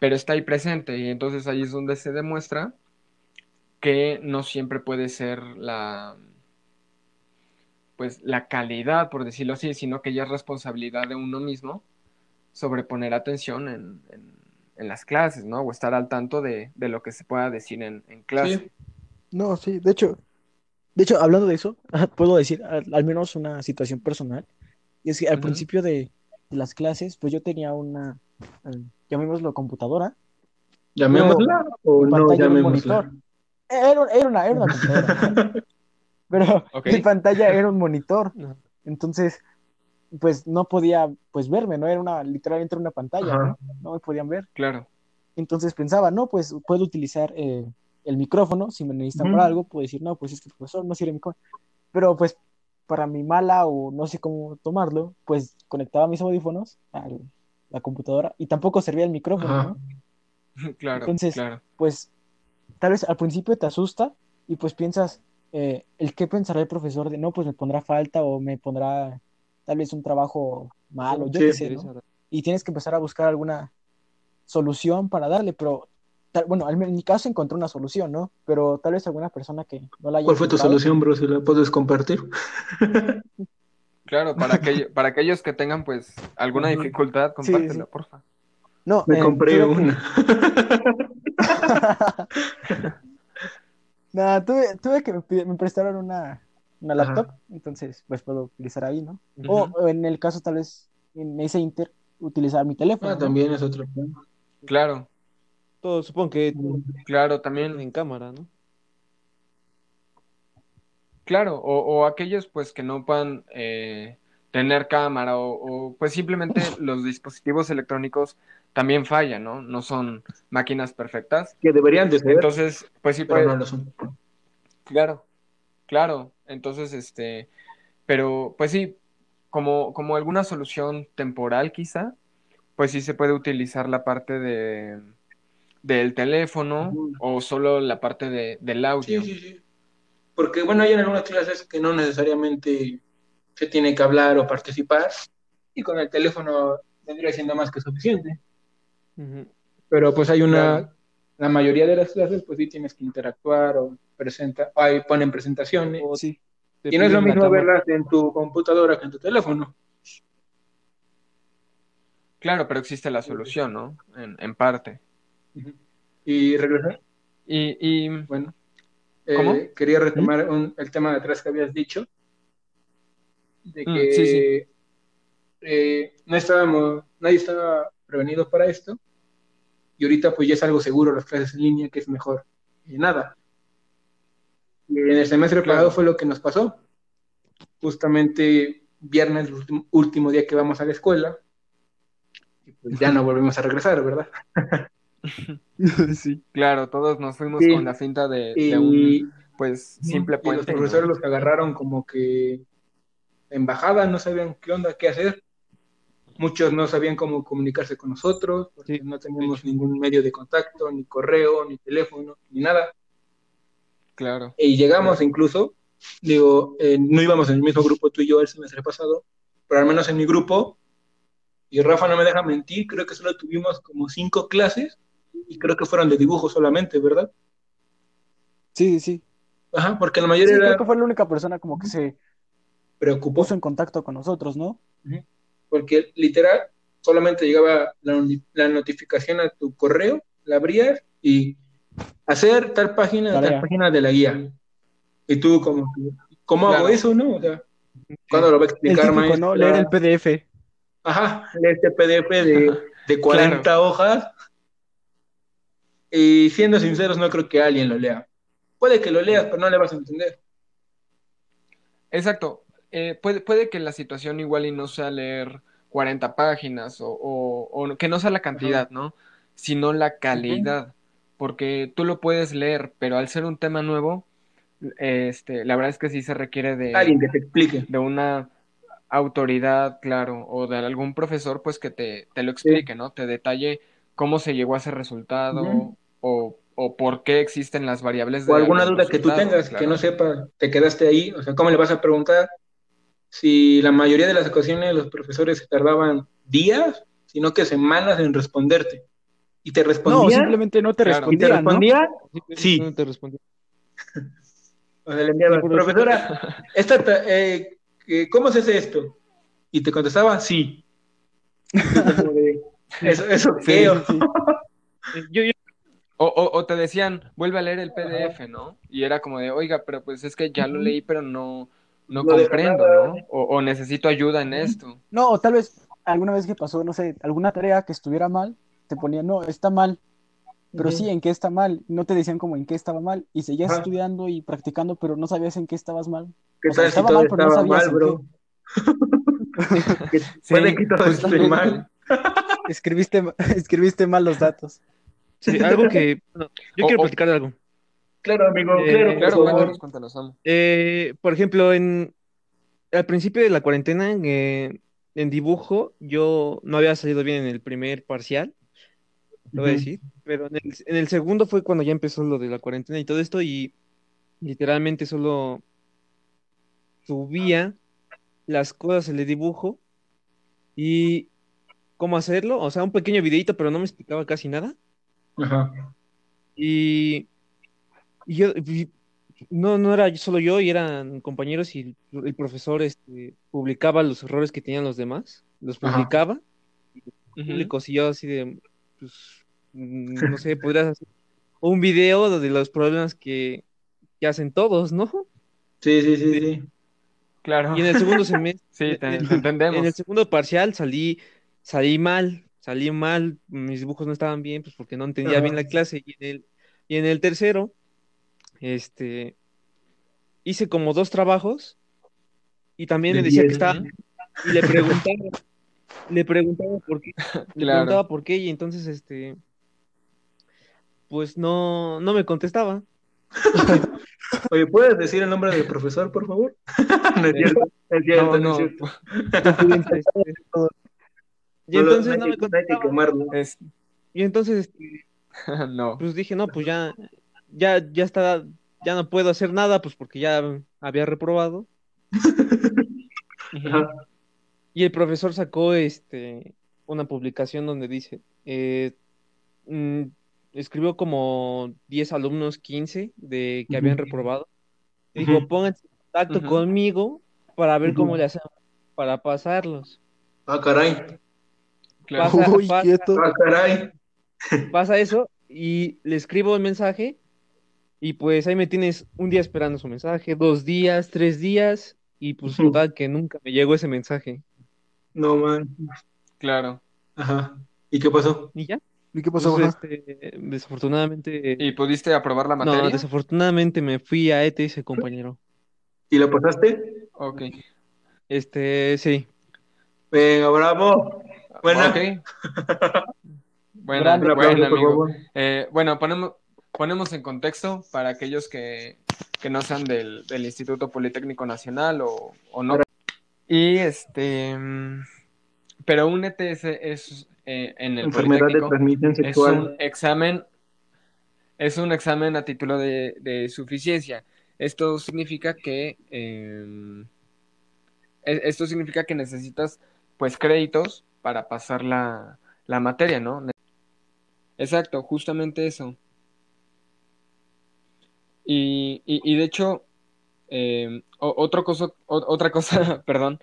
pero está ahí presente y entonces ahí es donde se demuestra que no siempre puede ser la pues la calidad, por decirlo así, sino que ya es responsabilidad de uno mismo sobre poner atención en, en- en las clases, ¿no? O estar al tanto de, de lo que se pueda decir en, en clase. Sí. No, sí. De hecho, de hecho, hablando de eso, puedo decir al, al menos una situación personal. Y es que al principio de, de las clases, pues yo tenía una, eh, llamémoslo computadora. ¿Llamémosla o no llamémosla? Era, era una, era una computadora. Pero mi pantalla era un monitor. Entonces, pues no podía pues verme, ¿no? Era una, literalmente era una pantalla. ¿no? No me podían ver. Claro, Entonces pensaba, no, pues puedo utilizar eh, el micrófono, si me necesitan Ujú. para algo, puedo decir, no, pues es que el profesor no sirve el micrófono. Pero pues para mi mala o no sé cómo tomarlo, pues conectaba mis audífonos a la computadora y tampoco servía el micrófono, claro, Entonces- claro. Pues tal vez al principio te asusta y pues piensas, eh, el qué pensará el profesor de, no, pues me pondrá falta o me pondrá tal vez un trabajo malo, yo Sí. qué sé, ¿no? y tienes que empezar a buscar alguna solución para darle, pero tal- bueno, en mi caso encontré una solución, ¿no? Pero tal vez alguna persona que no la haya ¿Cuál fue tu solución, bro? Si la puedes compartir. Claro, para, aquello- para aquellos que tengan pues alguna dificultad, Sí, compártela, sí. porfa. No, Me eh, compré que- una. Nah, tuve, tuve que me, me prestaron una, una Ajá. laptop, entonces pues puedo utilizar ahí, ¿no? O, o en el caso tal vez en ese inter utilizar mi teléfono, Ah, ¿no? también es otro plan. Claro, Todo, supongo que claro, también, en cámara, ¿no? claro, o, o aquellos pues que no puedan eh, tener cámara o, o, pues simplemente los dispositivos electrónicos también fallan, ¿no? No son máquinas perfectas. Que deberían de ser, Entonces, pues sí pero puede, no lo son. Claro, claro. Entonces, este, pero pues sí, como, como alguna solución temporal quizá, pues sí se puede utilizar la parte de del teléfono o solo la parte de, del audio. Sí, sí, sí. Porque, bueno, hay en algunas clases que no necesariamente se tiene que hablar o participar, y con el teléfono vendría siendo más que suficiente. Pero pues hay una, la mayoría de las clases, pues sí tienes que interactuar o presenta, ahí ponen presentaciones. Sí. Y no es lo mismo verlas en tu computadora que en tu teléfono. Claro, pero existe la solución, ¿no? En, en parte. Y regresar, Y, y bueno, eh, quería retomar un- el tema de atrás que habías dicho, de Mm, que sí, sí. eh, no estábamos, nadie estaba prevenido para esto, y ahorita pues ya es algo seguro las clases en línea, que es mejor que nada. Y en el semestre Claro. pasado fue lo que nos pasó. Justamente viernes, último, último día que vamos a la escuela, y pues ya no volvemos a regresar, ¿verdad? sí. claro, todos nos fuimos Sí. con la finta de, un pues simple y los profesores los agarraron como que en bajada, no sabían qué onda, qué hacer. Muchos no sabían cómo comunicarse con nosotros, porque Sí, no teníamos ningún medio de contacto, ni correo, ni teléfono, ni nada. Claro. Y llegamos incluso, digo, eh, no íbamos en el mismo grupo tú y yo el semestre pasado, pero al menos en mi grupo, y Rafa no me deja mentir, creo que solo tuvimos como cinco clases, y creo que fueron de dibujo solamente, ¿verdad? Sí, sí, sí. Ajá, porque la Sí, mayoría creo era que fue la única persona como que se preocupó. puso en contacto con nosotros, ¿no? porque literal solamente llegaba la, la notificación a tu correo, la abrías y hacer tal página, Tarea. tal página de la guía. Y tú como, que, ¿cómo hago eso, no? O sea, ¿cuándo lo va a El explicar, típico? ¿no? Leer el PDF. Ajá, leer este PDF de, de 40 hojas. Y siendo sinceros, no creo que alguien lo lea. Puede que lo leas, pero no le vas a entender. Exacto. Eh, puede, puede que la situación igual y no sea leer 40 páginas o, o- o que no sea la cantidad, ¿no? Sino la calidad. Porque tú lo puedes leer, pero al ser un tema nuevo, este, la verdad es que sí se requiere de, Alguien que te explique. de una autoridad, claro, o de algún profesor, pues que te, te lo explique, ¿no? Te detalle cómo se llegó a ese resultado. O, o por qué existen las variables O de alguna algún duda que tú tengas, que no sepas, te quedaste ahí. O sea, ¿cómo le vas a preguntar si la mayoría de las ocasiones los profesores se tardaban días, sino que semanas en responderte? Y te No, respondían, simplemente no te Claro. y te respondían, ¿no? respondían, Sí. No te respondí. o sea, le por profesora, esta ta- eh, eh, ¿cómo se hace esto? Y te contestaba, sí. ¿Eso, eso Sí, sí. Yo, yo- O, o, o te decían, vuelve a leer el PDF, ¿no? Y era como de, oiga, pero pues es que ya lo leí, pero no, no comprendo. ¿no? O, o necesito ayuda en esto. No, o tal vez alguna vez que pasó, no sé, alguna tarea que estuviera mal, te ponían, no, está mal, pero sí, ¿en qué está mal? No te decían como en qué estaba mal, y seguías estudiando y practicando, pero no sabías en qué estabas mal. ¿Qué o sea, tal si estaba mal, pero no estaba sabías mal, en bro? Que puede que todo esté mal. Escribiste, escribiste mal los datos. Sí, algo que. bueno, yo O- quiero platicar de algo. Claro, amigo, Eh, claro, por Claro, favor. cuéntanos, cuéntanos, Amo. Eh, por ejemplo, en al principio de la cuarentena, eh, en dibujo, yo no había salido bien en el primer parcial, lo voy a decir, pero en el, en el segundo fue cuando ya empezó lo de la cuarentena y todo esto, y literalmente solo subía las cosas en el dibujo y cómo hacerlo, o sea, un pequeño videito, pero no me explicaba casi nada. Ajá. Y, y yo, y no, no era solo yo, y eran compañeros, y el, el profesor este, publicaba los errores que tenían los demás, los publicaba, Ujú. públicos, y yo así de, pues, mm, no sé, podrías hacer un video de los problemas que, que hacen todos, ¿no? Sí, sí, sí, sí. Claro. Y en el segundo semestre, Sí, te, en- te entendemos. en el segundo parcial salí, salí mal, salí mal, mis dibujos no estaban bien, pues porque no entendía Ajá. bien la clase. Y en el, y en el tercero, este, hice como dos trabajos y también me decía que estaba, y le preguntaba, le preguntaba por qué, le preguntaba por qué, y entonces, este, pues no, no me contestaba. Oye, ¿puedes decir el nombre del profesor, por favor? no es cierto, es cierto, No, no, no, es cierto. Este, y No entonces no me es... Y entonces no. pues dije, no, pues ya, ya, ya está, ya no puedo hacer nada, pues porque ya había reprobado. Y el profesor sacó este una publicación donde dice, eh, mm, escribió como 10 alumnos, 15 de que habían reprobado. Y dijo, pónganse en contacto conmigo para ver cómo le hacemos para pasarlos. Ah, caray. Claro. Pasa- Uy, pasa- quieto. Ah. Pasa eso y le escribo el mensaje y pues ahí me tienes un día esperando su mensaje, dos días, tres días y pues total que nunca me llegó ese mensaje. No, man. Claro. Ajá. ¿Y qué pasó? ¿Y ya? ¿Y qué pasó? Pues, este, desafortunadamente, ¿Y pudiste aprobar la no, materia? desafortunadamente me fui a ETS, compañero. ¿Y lo pasaste? Ok. Este, sí. Venga, bravo. Buena. Ok. Buena, Grande aplauso, buena, por amigo. Eh, bueno, ponemos, ponemos en contexto para aquellos que, que no sean del, del Instituto Politécnico Nacional o, o no. Y este, mm, pero un ETS es eh, en el Enfermedad de transmisión es un sexual. examen, es un examen a título de, de suficiencia. Esto significa que eh, e- esto significa que necesitas pues créditos para pasar la, la materia, ¿no? Exacto, justamente eso. Y, y, y de hecho, eh, otro cosa, otra cosa, perdón,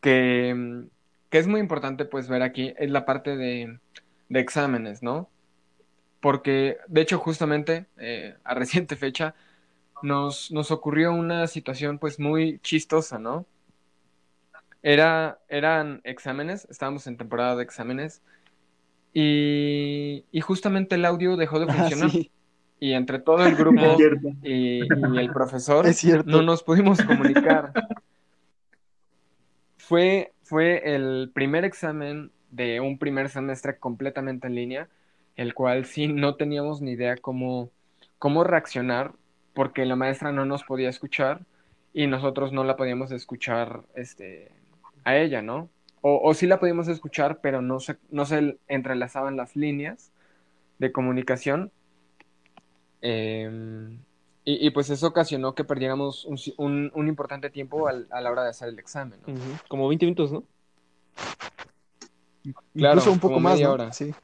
que, mm, que es muy importante pues ver aquí es la parte de, de exámenes, ¿no? Porque de hecho justamente eh, a reciente fecha nos, nos ocurrió una situación pues muy chistosa, ¿no? Era, eran exámenes, estábamos en temporada de exámenes y, y justamente el audio dejó de Ah, funcionar. sí, y entre todo el grupo y, y el profesor no nos pudimos comunicar. Fue, fue el primer examen de un primer semestre completamente en línea, el cual sí no teníamos ni idea cómo, cómo reaccionar, porque la maestra no nos podía escuchar y nosotros no la podíamos escuchar este, a ella, ¿no? O, o sí la podíamos escuchar, pero no se, no se entrelazaban las líneas de comunicación. Em, y, y, pues eso ocasionó que perdiéramos un, un, un importante tiempo al, a la hora de hacer el examen, ¿no? Como 20 minutos, ¿no? Claro, Incluso un poco como más, media ¿no? hora. Sí.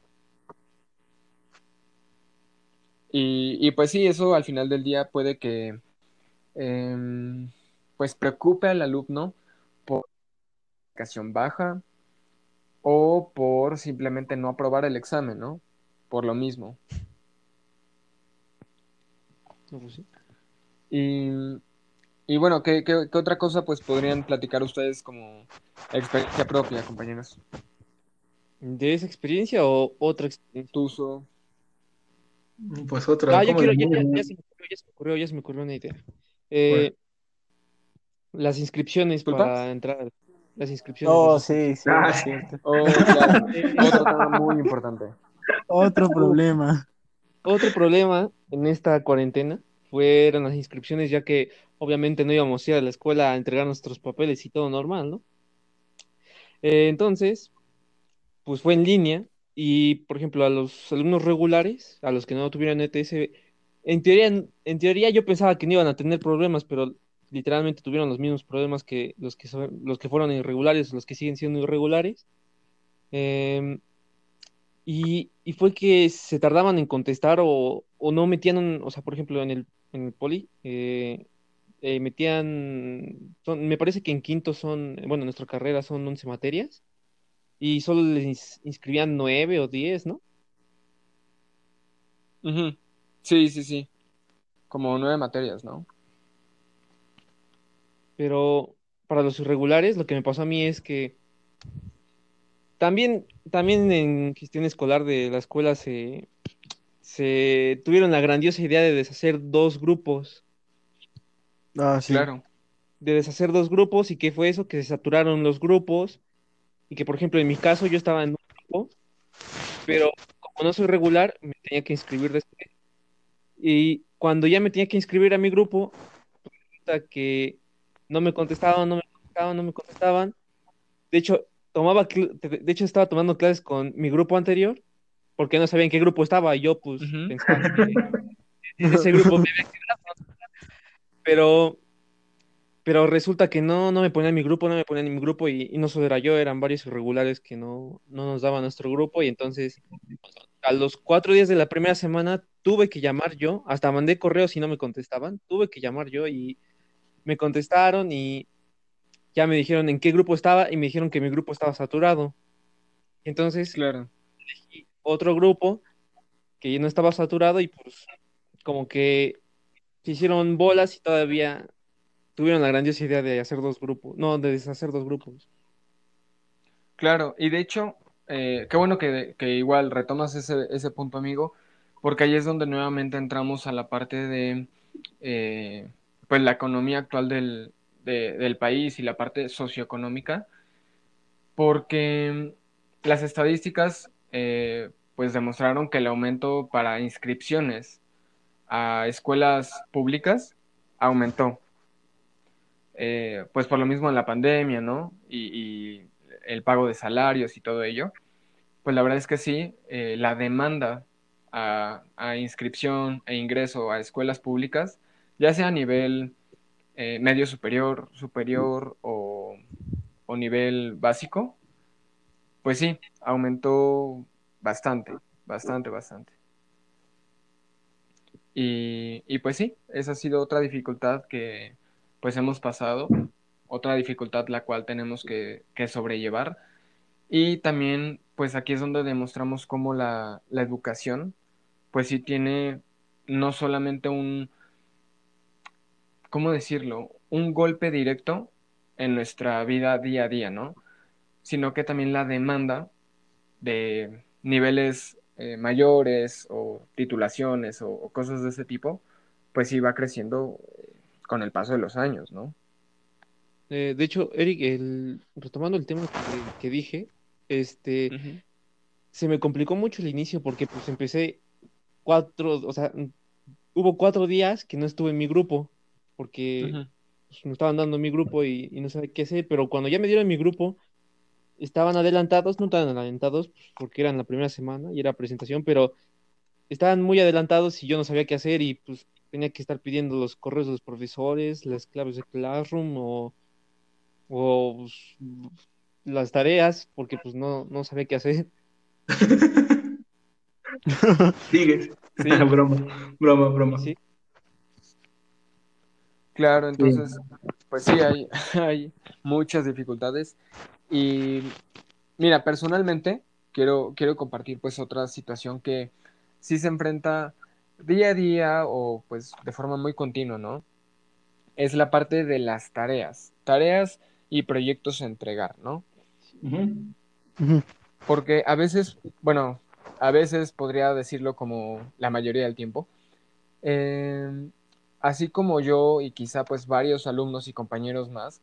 Y, y pues sí, eso al final del día puede que em, pues preocupe al alumno calificación baja o por simplemente no aprobar el examen, ¿no? Por lo mismo. No, pues sí. Y, y bueno, ¿qué, qué, qué otra cosa pues podrían platicar ustedes como experiencia propia, compañeros? ¿De esa experiencia o otra experiencia? Tu uso. Pues otra. Ah, yo ¿cómo quiero, ya, ya- se me ocurrió, ya se me ocurrió, ya se me ocurrió una idea. Eh, las inscripciones para entrar. Las inscripciones. Oh, sí, sí, Ah, es sí. cierto. Oh, claro. Otro tema muy importante. Otro problema. Otro problema en esta cuarentena fueron las inscripciones, ya que obviamente no íbamos a ir a la escuela a entregar nuestros papeles y todo normal, ¿no? Eh, entonces, pues fue en línea y, por ejemplo, a los alumnos regulares, a los que no tuvieran ETS, en teoría, en teoría yo pensaba que no iban a tener problemas, pero literalmente tuvieron los mismos problemas que los que son, los que fueron irregulares, los que siguen siendo irregulares. Em, y, y fue que se tardaban en contestar o, o no metían, o sea, por ejemplo, en el, en el poli, eh, eh, metían, me parece que en quinto son, bueno, en nuestra carrera son 11 materias y solo les ins- inscribían 9 o 10, ¿no? Sí, sí, sí. Como nueve materias, ¿no? Pero para los irregulares, lo que me pasó a mí es que también, también en gestión escolar de la escuela se, se tuvieron la grandiosa idea de deshacer dos grupos. Ah, sí. Claro. de deshacer dos grupos y qué fue eso, que se saturaron los grupos y que por ejemplo en mi caso yo estaba en un grupo, pero como no soy regular me tenía que inscribir después y, cuando ya me tenía que inscribir a mi grupo, resulta que no me contestaban, no me contestaban, no me contestaban. De hecho, tomaba, de hecho estaba tomando clases con mi grupo anterior, porque no sabía en qué grupo estaba, y yo pues Ujú. pensaba que en ese grupo. Pero, pero resulta que no, no me ponían en mi grupo, no me ponían en mi grupo, y, y no solo era yo, eran varios irregulares que no, no nos daban nuestro grupo, y entonces a los cuatro días de la primera semana tuve que llamar yo, hasta mandé correos y no me contestaban, tuve que llamar yo y me contestaron y ya me dijeron en qué grupo estaba y me dijeron que mi grupo estaba saturado. Entonces Claro. elegí otro grupo que ya no estaba saturado y pues como que se hicieron bolas y todavía tuvieron la grandiosa idea de hacer dos grupos, no, de deshacer dos grupos. Claro, y de hecho, eh, qué bueno que, que igual retomas ese, ese punto, amigo, porque ahí es donde nuevamente entramos a la parte de eh, pues la economía actual del, de- del país y la parte socioeconómica, porque las estadísticas eh, pues demostraron que el aumento para inscripciones a escuelas públicas aumentó. Eh, pues por lo mismo en la pandemia, ¿no? Y, y el pago de salarios y todo ello, pues la verdad es que sí, eh, la demanda a inscripción e ingreso a escuelas públicas, ya sea a nivel eh, medio superior, superior o, o nivel básico, pues sí, aumentó bastante, bastante, bastante. Y, y pues sí, esa ha sido otra dificultad que pues hemos pasado, otra dificultad la cual tenemos que, que sobrellevar. Y también pues aquí es donde demostramos cómo la, la educación pues sí tiene no solamente un, ¿cómo decirlo? Un golpe directo en nuestra vida día a día, ¿no? Sino que también la demanda de niveles eh, mayores o titulaciones o, o cosas de ese tipo, pues sí va creciendo eh, con el paso de los años, ¿no? Eh, de hecho, Eric, el, retomando el tema que, que dije, este, se me complicó mucho el inicio porque pues empecé cuatro, o sea, hubo cuatro días que no estuve en mi grupo porque pues, me estaban dando mi grupo y, y no sabía qué hacer, pero cuando ya me dieron mi grupo, estaban adelantados, no estaban adelantados pues, porque eran la primera semana y era presentación, pero estaban muy adelantados y yo no sabía qué hacer y pues tenía que estar pidiendo los correos de los profesores, las claves de Classroom o, o pues, las tareas porque pues no, no sabía qué hacer. Sigues. Sí. broma, broma, broma. Sí. Claro, entonces, pues sí, hay, hay muchas dificultades. Y mira, personalmente quiero, quiero compartir pues otra situación que sí se enfrenta día a día o pues de forma muy continua, ¿no? Es la parte de las tareas, tareas y proyectos a entregar, ¿no? Porque a veces, bueno, a veces podría decirlo como la mayoría del tiempo, eh, así como yo y quizá pues varios alumnos y compañeros más,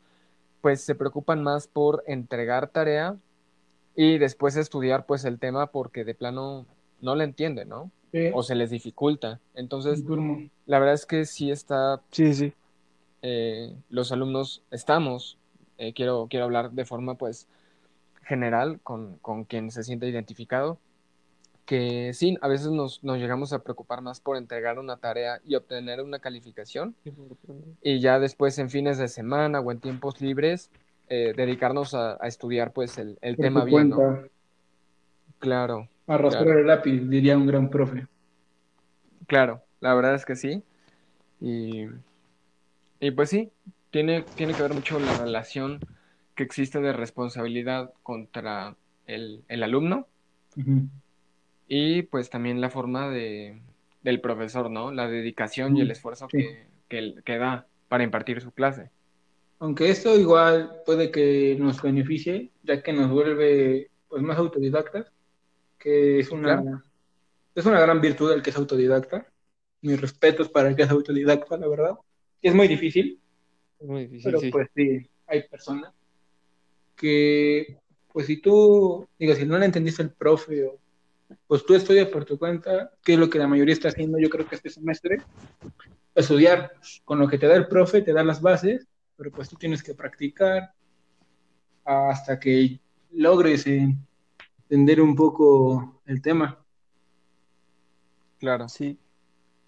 pues se preocupan más por entregar tarea y después estudiar pues el tema porque de plano no le entienden, ¿no? Sí. O se les dificulta. Entonces, la verdad es que sí está, Sí, sí. eh, los alumnos estamos, eh, quiero, quiero hablar de forma pues general con, con quien se siente identificado, que sí, a veces nos, nos llegamos a preocupar más por entregar una tarea y obtener una calificación y ya después en fines de semana o en tiempos libres eh, dedicarnos a, a estudiar pues el, el tema bien, ¿no? Claro, arrastrar Claro. el lápiz, diría un gran profe. claro, la verdad es que sí. Y, y pues sí, tiene, tiene que ver mucho la relación que existe de responsabilidad contra el, el alumno. Y pues también la forma de, del profesor, ¿no? La dedicación y el Mm, esfuerzo sí. que, que, que da para impartir su clase. Aunque esto igual puede que nos beneficie, ya que nos vuelve pues más autodidactas, que es una, Claro. es una gran virtud el que es autodidacta. Mis respetos para el que es autodidacta, la verdad. Es muy difícil, Es muy difícil, pero sí. pues sí, hay personas que, pues si tú, digo, si no le entendiste al profe o pues tú estudias por tu cuenta, que es lo que la mayoría está haciendo, yo creo que este semestre, estudiar con lo que te da el profe, te da las bases, pero pues tú tienes que practicar hasta que logres eh, entender un poco el tema. Claro. Sí.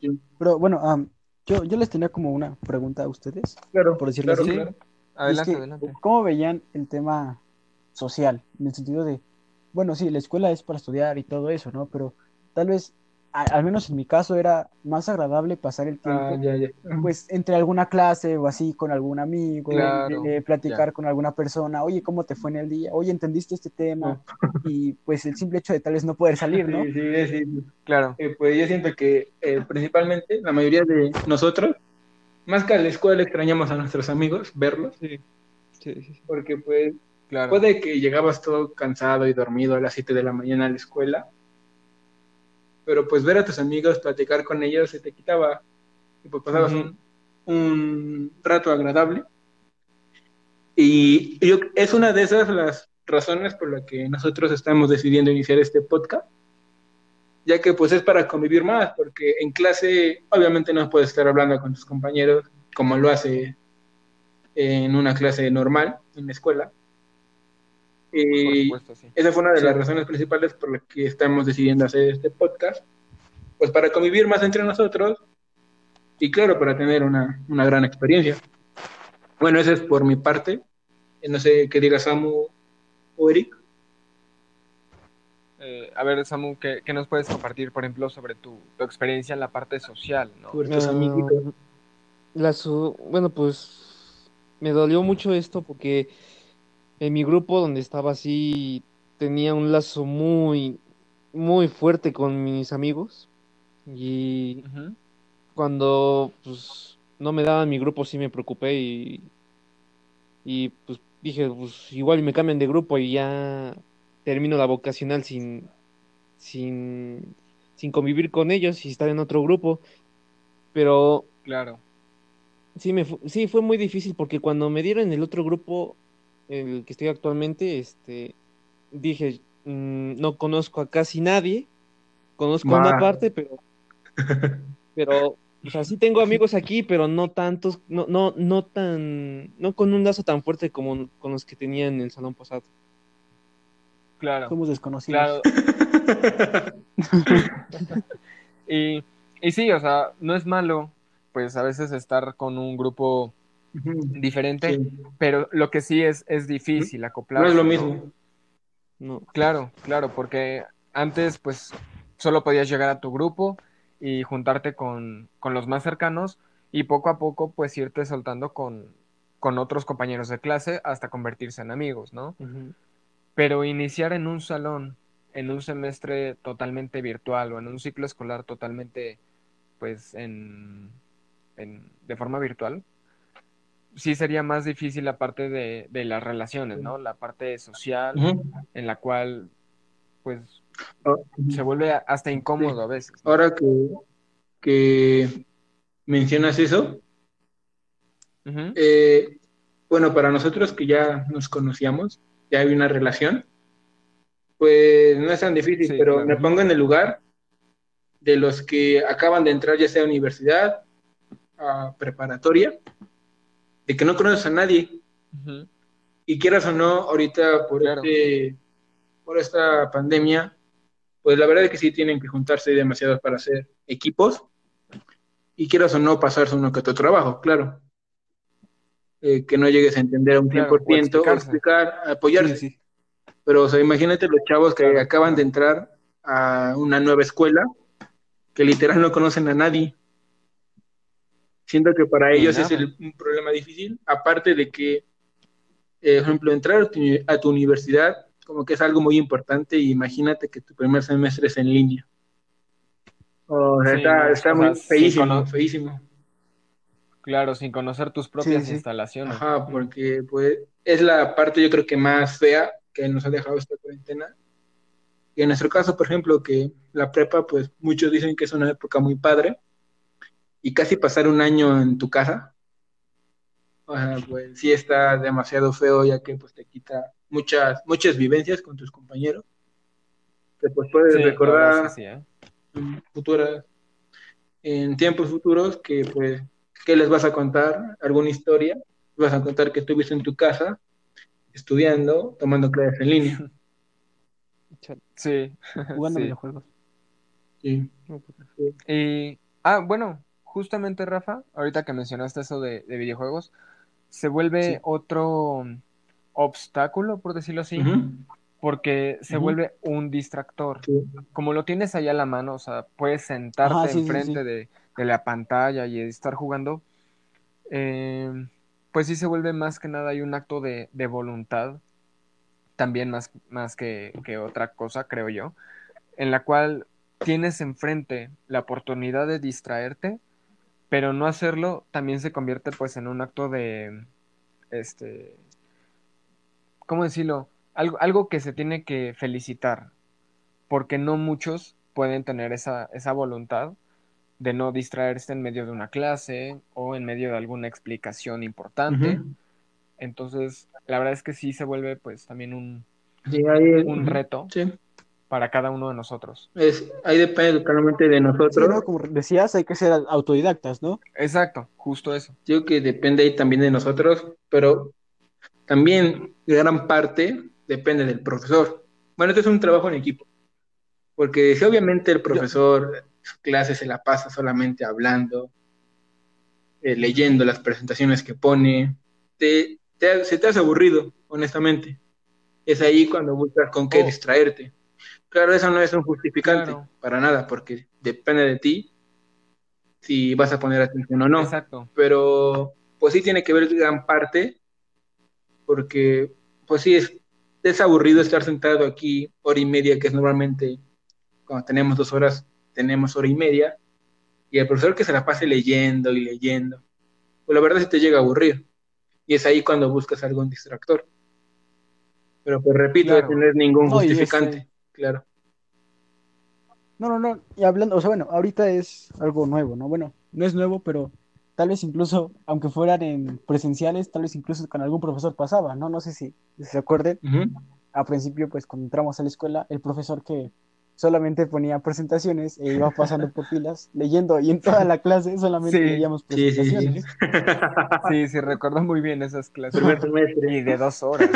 Sí. Pero bueno, am, yo, yo les tenía como una pregunta a ustedes, Claro, por decirlo claro, así. claro. Adelante, Es que, adelante. ¿Cómo veían el tema social? En el sentido de, bueno, sí, la escuela es para estudiar y todo eso, ¿no? Pero tal vez, a- al menos en mi caso, era más agradable pasar el tiempo, Ah, ya, ya. pues, entre alguna clase o así, con algún amigo, Claro, eh, platicar ya. con alguna persona, oye, ¿cómo te fue en el día? Oye, ¿entendiste este tema? Y pues el simple hecho de tal vez no poder salir, ¿no? Sí, sí, sí. Claro. Eh, pues yo siento que eh, principalmente la mayoría de nosotros, más que a la escuela, extrañamos a nuestros amigos, verlos, Sí, sí, sí, sí. porque pues Claro. puede que llegabas todo cansado y dormido a las 7 de la mañana a la escuela, pero pues ver a tus amigos, platicar con ellos, se te quitaba y pues pasabas un rato agradable. Y yo, es una de esas las razones por las que nosotros estamos decidiendo iniciar este podcast, ya que pues es para convivir más, porque en clase obviamente no puedes estar hablando con tus compañeros como lo hace en una clase normal en la escuela. Por Y supuesto, sí. esa fue una de Sí. las razones principales por las que estamos decidiendo hacer este podcast, pues para convivir más entre nosotros y claro, para tener una, una gran experiencia. Bueno, eso es por mi parte. Eh, No sé qué diga Samu o Eric. Eh, a ver, Samu, ¿qué, qué nos puedes compartir, por ejemplo, sobre tu, tu experiencia en la parte social, ¿no? Amiguitos. la su- bueno, pues me dolió mucho esto porque en mi grupo donde estaba así tenía un lazo muy, muy fuerte con mis amigos y cuando pues no me daban mi grupo sí me preocupé y, y pues dije, pues igual me cambian de grupo y ya termino la vocacional sin, sin, sin convivir con ellos y estar en otro grupo. Pero Claro. sí, me fu- sí fue muy difícil porque cuando me dieron el otro grupo, el que estoy actualmente, este, dije, "Mm, no conozco a casi nadie, conozco a una parte, pero, pero, o sea, sí tengo amigos aquí, pero no tantos, no, no, no tan, no con un lazo tan fuerte como con los que tenía en el salón pasado. Claro. Somos desconocidos. Claro. Y, y sí, o sea, no es malo, pues a veces estar con un grupo Diferente, Sí. pero lo que sí es, es difícil acoplarse. No es lo ¿no? mismo. No. Claro, claro, porque antes pues solo podías llegar a tu grupo y juntarte con, con los más cercanos y poco a poco pues irte soltando con, con otros compañeros de clase hasta convertirse en amigos, ¿no? Pero iniciar en un salón, en un semestre totalmente virtual o en un ciclo escolar totalmente pues en, en- de forma virtual, sí sería más difícil la parte de, de las relaciones, ¿no? La parte social en la cual pues Ah, se vuelve hasta incómodo a veces. ¿no? Ahora que, que mencionas eso, eh, bueno, para nosotros que ya nos conocíamos, ya hay una relación, pues no es tan difícil, Sí, pero claro. me pongo en el lugar de los que acaban de entrar ya sea a universidad, a preparatoria, de que no conoces a nadie y quieras o no, ahorita por, Claro. este, por esta pandemia, pues la verdad es que sí tienen que juntarse demasiados para hacer equipos y quieras o no pasarse uno que otro trabajo, claro. Eh, que no llegues a entender a un Claro, o 100% o explicar, apoyarse. Sí, sí. Pero o sea, imagínate los chavos que Claro. acaban de entrar a una nueva escuela, que literal no conocen a nadie. Siento que para ellos es el- un problema difícil, aparte de que, eh, por ejemplo, entrar a tu, a tu universidad como que es algo muy importante y imagínate que tu primer semestre es en línea. O sea, Sí, está, muy sea, feísimo, feísimo. Claro, sin conocer tus propias Sí, sí. instalaciones. Ajá, porque pues es la parte yo creo que más fea que nos ha dejado esta cuarentena. Y en nuestro caso, por ejemplo, que la prepa, pues muchos dicen que es una época muy padre. Y casi pasar un año en tu casa, o sea, pues sí está demasiado feo ya que pues te quita muchas, muchas vivencias con tus compañeros. que pues puedes Sí, recordar sí, ¿eh? en futuras, en tiempos futuros que pues, ¿qué les vas a contar? ¿Alguna historia? Vas a contar que estuviste en tu casa estudiando, tomando clases en línea. Sí. Jugando Sí. videojuegos. Sí. Y, ah, bueno, justamente Rafa, ahorita que mencionaste eso de, de videojuegos, se vuelve Sí. otro obstáculo, por decirlo así, porque se vuelve un distractor. Sí. Como lo tienes allá a la mano, o sea, puedes sentarte Ajá, sí, sí, enfrente. De, de la pantalla y estar jugando, eh, pues sí se vuelve más que nada hay un acto de, de voluntad, también más, más que, que otra cosa, creo yo, en la cual tienes enfrente la oportunidad de distraerte, pero no hacerlo también se convierte pues en un acto de, este, ¿cómo decirlo? Algo, algo que se tiene que felicitar, porque no muchos pueden tener esa, esa voluntad de no distraerse en medio de una clase o en medio de alguna explicación importante. Entonces, la verdad es que sí se vuelve pues también un, Sí, ahí, un reto Sí. Para cada uno de nosotros. Es, ahí depende totalmente de Sí, nosotros. ¿no? Como decías, hay que ser autodidactas, ¿no? Exacto, justo eso. Digo que depende ahí también de nosotros, pero también gran parte depende del profesor. Bueno, este es un trabajo en equipo, porque si obviamente el profesor su clase se la pasa solamente hablando, eh, leyendo las presentaciones que pone, te, te- se te hace aburrido, honestamente. Es ahí cuando buscas con qué Oh. distraerte. Claro, eso no es un justificante Claro. para nada, porque depende de ti si vas a poner atención o no Exacto. pero pues sí tiene que ver gran parte, porque pues sí es, es aburrido estar sentado aquí hora y media, que es normalmente cuando tenemos dos horas, tenemos hora y media, y el profesor que se la pase leyendo y leyendo, pues la verdad sí te llega a aburrir, y es ahí cuando buscas algún distractor. Pero pues repito, Claro. de tener ningún No, justificante, este- claro. No, no, no. Y hablando, o sea, bueno, ahorita es algo nuevo, ¿no? Bueno, no es nuevo, pero tal vez incluso, aunque fueran en presenciales, tal vez incluso con algún profesor pasaba, ¿no? No sé si, si se acuerden. A principio, pues cuando entramos a la escuela, el profesor que solamente ponía presentaciones e iba pasando por filas, leyendo, y en toda la clase solamente Sí. leíamos Sí, sí, sí. presentaciones. Sí, sí, recuerdo muy bien esas clases. Primer semestre. Y de dos horas.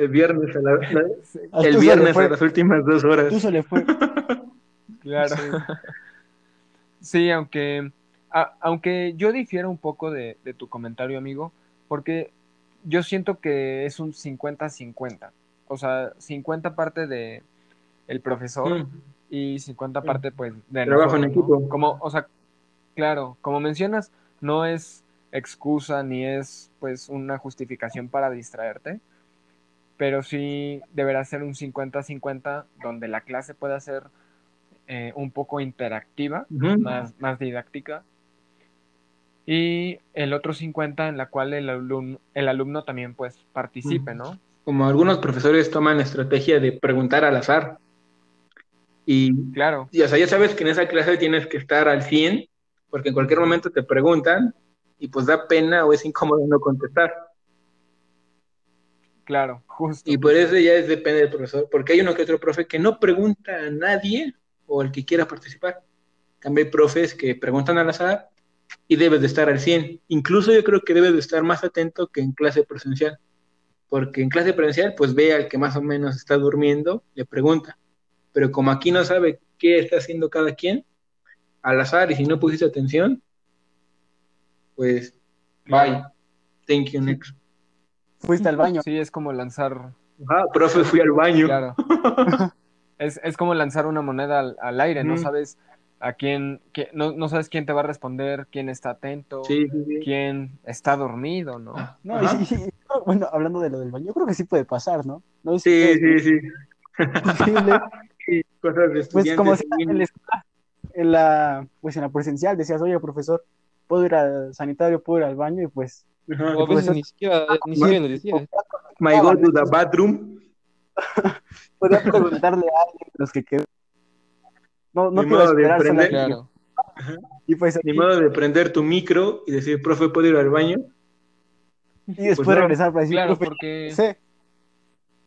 El viernes, a la- el viernes a las últimas dos horas. tú solo fue. claro. Sí, aunque, a- aunque yo difiero un poco de, de tu comentario, amigo, porque yo siento que es un 50-50. O sea, 50 parte de el profesor Mm. y 50 parte pues de Trabajo en equipo. Como, o sea, claro, como mencionas, no es excusa ni es pues una justificación para distraerte, pero sí deberá ser un 50-50 donde la clase pueda ser eh, un poco interactiva, más, más didáctica, y el otro 50 en la cual el alumno, el alumno también pues participe, ¿no? Como algunos profesores toman la estrategia de preguntar al azar. Y, Claro, y, o sea, ya sabes que en esa clase tienes que estar al 100, porque en cualquier momento te preguntan y pues da pena o es incómodo no contestar. Claro, justo. Y por eso ya es, depende del profesor, porque hay uno que otro profe que no pregunta a nadie o al que quiera participar. También hay profes que preguntan al azar y debes de estar al 100. Incluso yo creo que debes de estar más atento que en clase presencial, porque en clase presencial pues ve al que más o menos está durmiendo, le pregunta. Pero como aquí no sabe qué está haciendo cada quien, al azar y si no pusiste atención, pues bye. Thank you, next. Fuiste al baño. Sí, es como lanzar, Ajá, profe, fui al baño. claro. Es, es como lanzar una moneda al, al aire, no sabes a quién, qué- no, no sabes quién te va a responder, quién está atento, Sí, sí, sí. quién está dormido, ¿no? No, y bueno, hablando de lo del baño, yo creo que sí puede pasar, ¿no? No es Sí, sí, sí. posible. Sí, Cosas de Pues como si estudiantes. en la escuela, en la, pues en la presencial decías, oye, profesor, puedo ir al sanitario, puedo ir al baño, y pues, Ajá. O a veces ni siquiera, ni siquiera lo decía. My go to the bathroom. podía preguntarle a alguien de los que quedó. No, no de esperar prender. solamente. Claro, Y pues Ni modo de prender tu micro y decir, profe, ¿puedo ir al baño? y después pues no. regresar para decir, claro, profe, porque sé.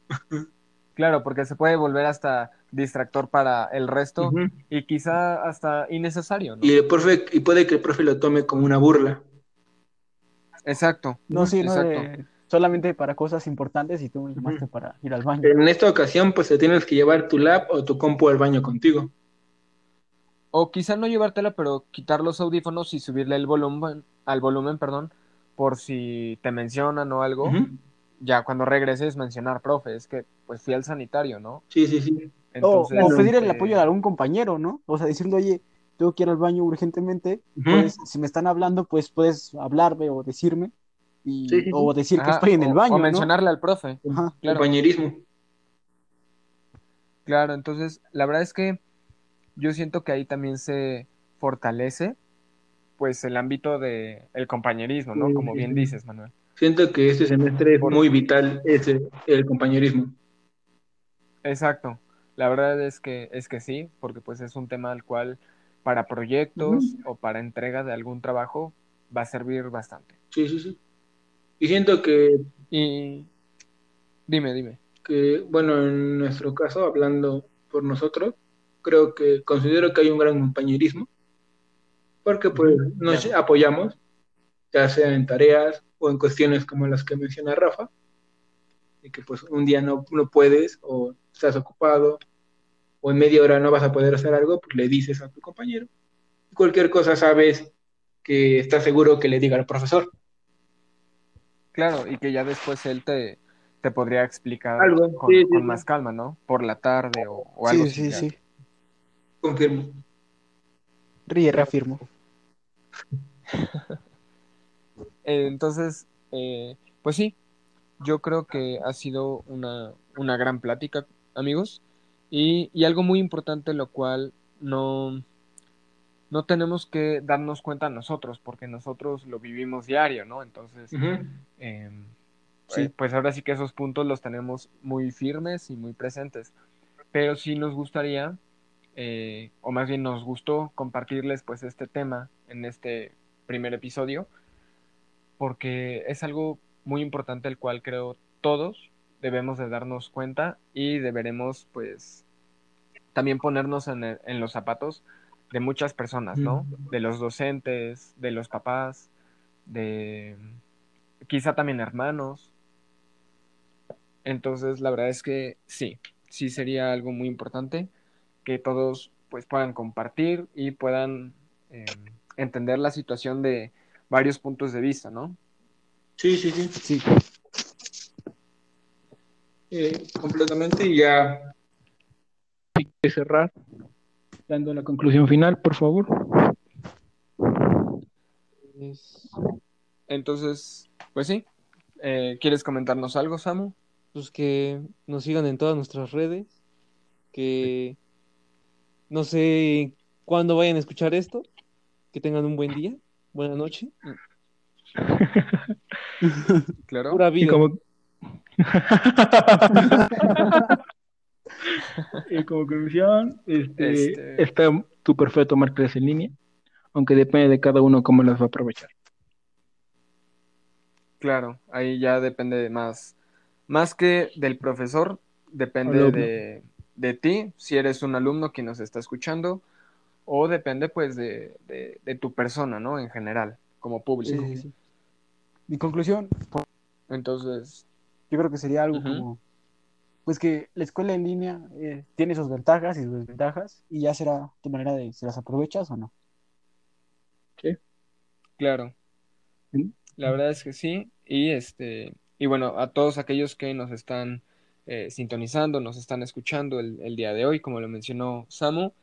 Claro, porque se puede volver hasta distractor para el resto y quizá hasta innecesario, ¿no? Y, el profe, y puede que el profe lo tome como una burla. Exacto. No, sí, no, Exacto. solamente para cosas importantes y tú me llamaste para ir al baño. En esta ocasión, pues te tienes que llevar tu lap o tu compu al baño contigo. O quizá no llevártela, pero quitar los audífonos y subirle el volumen, al volumen, perdón, por si te mencionan o algo. Ya cuando regreses mencionar, profe, es que pues fui al sanitario, ¿no? Sí, sí, sí. O, Entonces, o pedir el eh, apoyo de algún compañero, ¿no? O sea, decirle, oye, tengo que ir al baño urgentemente, pues, si me están hablando, pues puedes hablarme o decirme, y, Sí, sí, sí. o decir que ajá, estoy en el o- baño, O ¿no? mencionarle al profe. Ajá. Claro. Compañerismo. Claro, entonces la verdad es que yo siento que ahí también se fortalece pues el ámbito de el compañerismo, ¿no? Sí, Como sí, bien dices, Manuel. Siento que este semestre es muy vital ese, el compañerismo. Exacto. La verdad es que es que sí, porque pues es un tema al cual para proyectos o para entrega de algún trabajo va a servir bastante. Sí, sí, sí. Y siento que, Y dime, dime. que, bueno, en nuestro caso, hablando por nosotros, creo que considero que hay un gran compañerismo, porque pues nos claro. apoyamos, ya sea en tareas o en cuestiones como las que menciona Rafa, y que pues un día no, no puedes o estás ocupado o en media hora no vas a poder hacer algo, pues le dices a tu compañero. Cualquier cosa sabes que estás seguro que le diga al profesor. Claro, y que ya después él te, te podría explicar Algo, con, sí, sí, con sí. más calma, ¿no? Por la tarde o, o algo Sí, sí, similar. sí. Confirmo. Ríe, reafirmo. Eh, Entonces, eh, pues sí, yo creo que ha sido una, una gran plática, amigos, y, y algo muy importante, lo cual no, no tenemos que darnos cuenta nosotros, porque nosotros lo vivimos diario, ¿no? Entonces, eh, Sí. pues ahora sí que esos puntos los tenemos muy firmes y muy presentes, pero sí nos gustaría, eh, o más bien nos gustó compartirles pues este tema en este primer episodio, porque es algo muy importante el cual creo todos debemos de darnos cuenta y deberemos pues también ponernos en, el- en los zapatos de muchas personas, ¿no? De los docentes, de los papás, de quizá también hermanos. Entonces, la verdad es que sí, sí sería algo muy importante que todos pues puedan compartir y puedan eh, entender la situación de varios puntos de vista, ¿no? Sí, sí, sí. Sí. Eh, completamente y ya hay que cerrar dando la conclusión final, por favor. Es, Entonces, pues sí. Eh, ¿Quieres comentarnos algo, Samu? pues que nos sigan en todas nuestras redes, que no sé cuándo vayan a escuchar esto, que tengan un buen día, buena noche, Claro. pura Y vida. como... y como conclusión, este, Este- está súper feo tomar clases en línea, aunque depende de cada uno cómo las va a aprovechar. Claro, ahí ya depende más, más que del profesor, depende de, de ti, si eres un alumno que nos está escuchando, o depende pues de, de, de tu persona, ¿no? En general, como Sí, público. sí, sí. Mi conclusión, Entonces, yo creo que sería algo como, pues que la escuela en línea eh, tiene sus ventajas y sus desventajas, y ya será tu manera de si las aprovechas o no. claro, ¿Mm? la verdad es que sí, y este, y bueno, a todos aquellos que nos están eh, sintonizando, nos están escuchando el, el día de hoy, como lo mencionó Samu,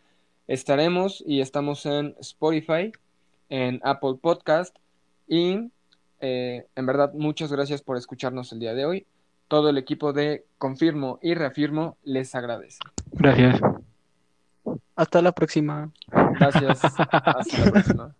estaremos y estamos en Spotify, en Apple Podcast y eh, en verdad muchas gracias por escucharnos el día de hoy. Todo el equipo de Confirmo y Reafirmo les agradece. Gracias. Hasta la próxima. Gracias. Hasta la próxima.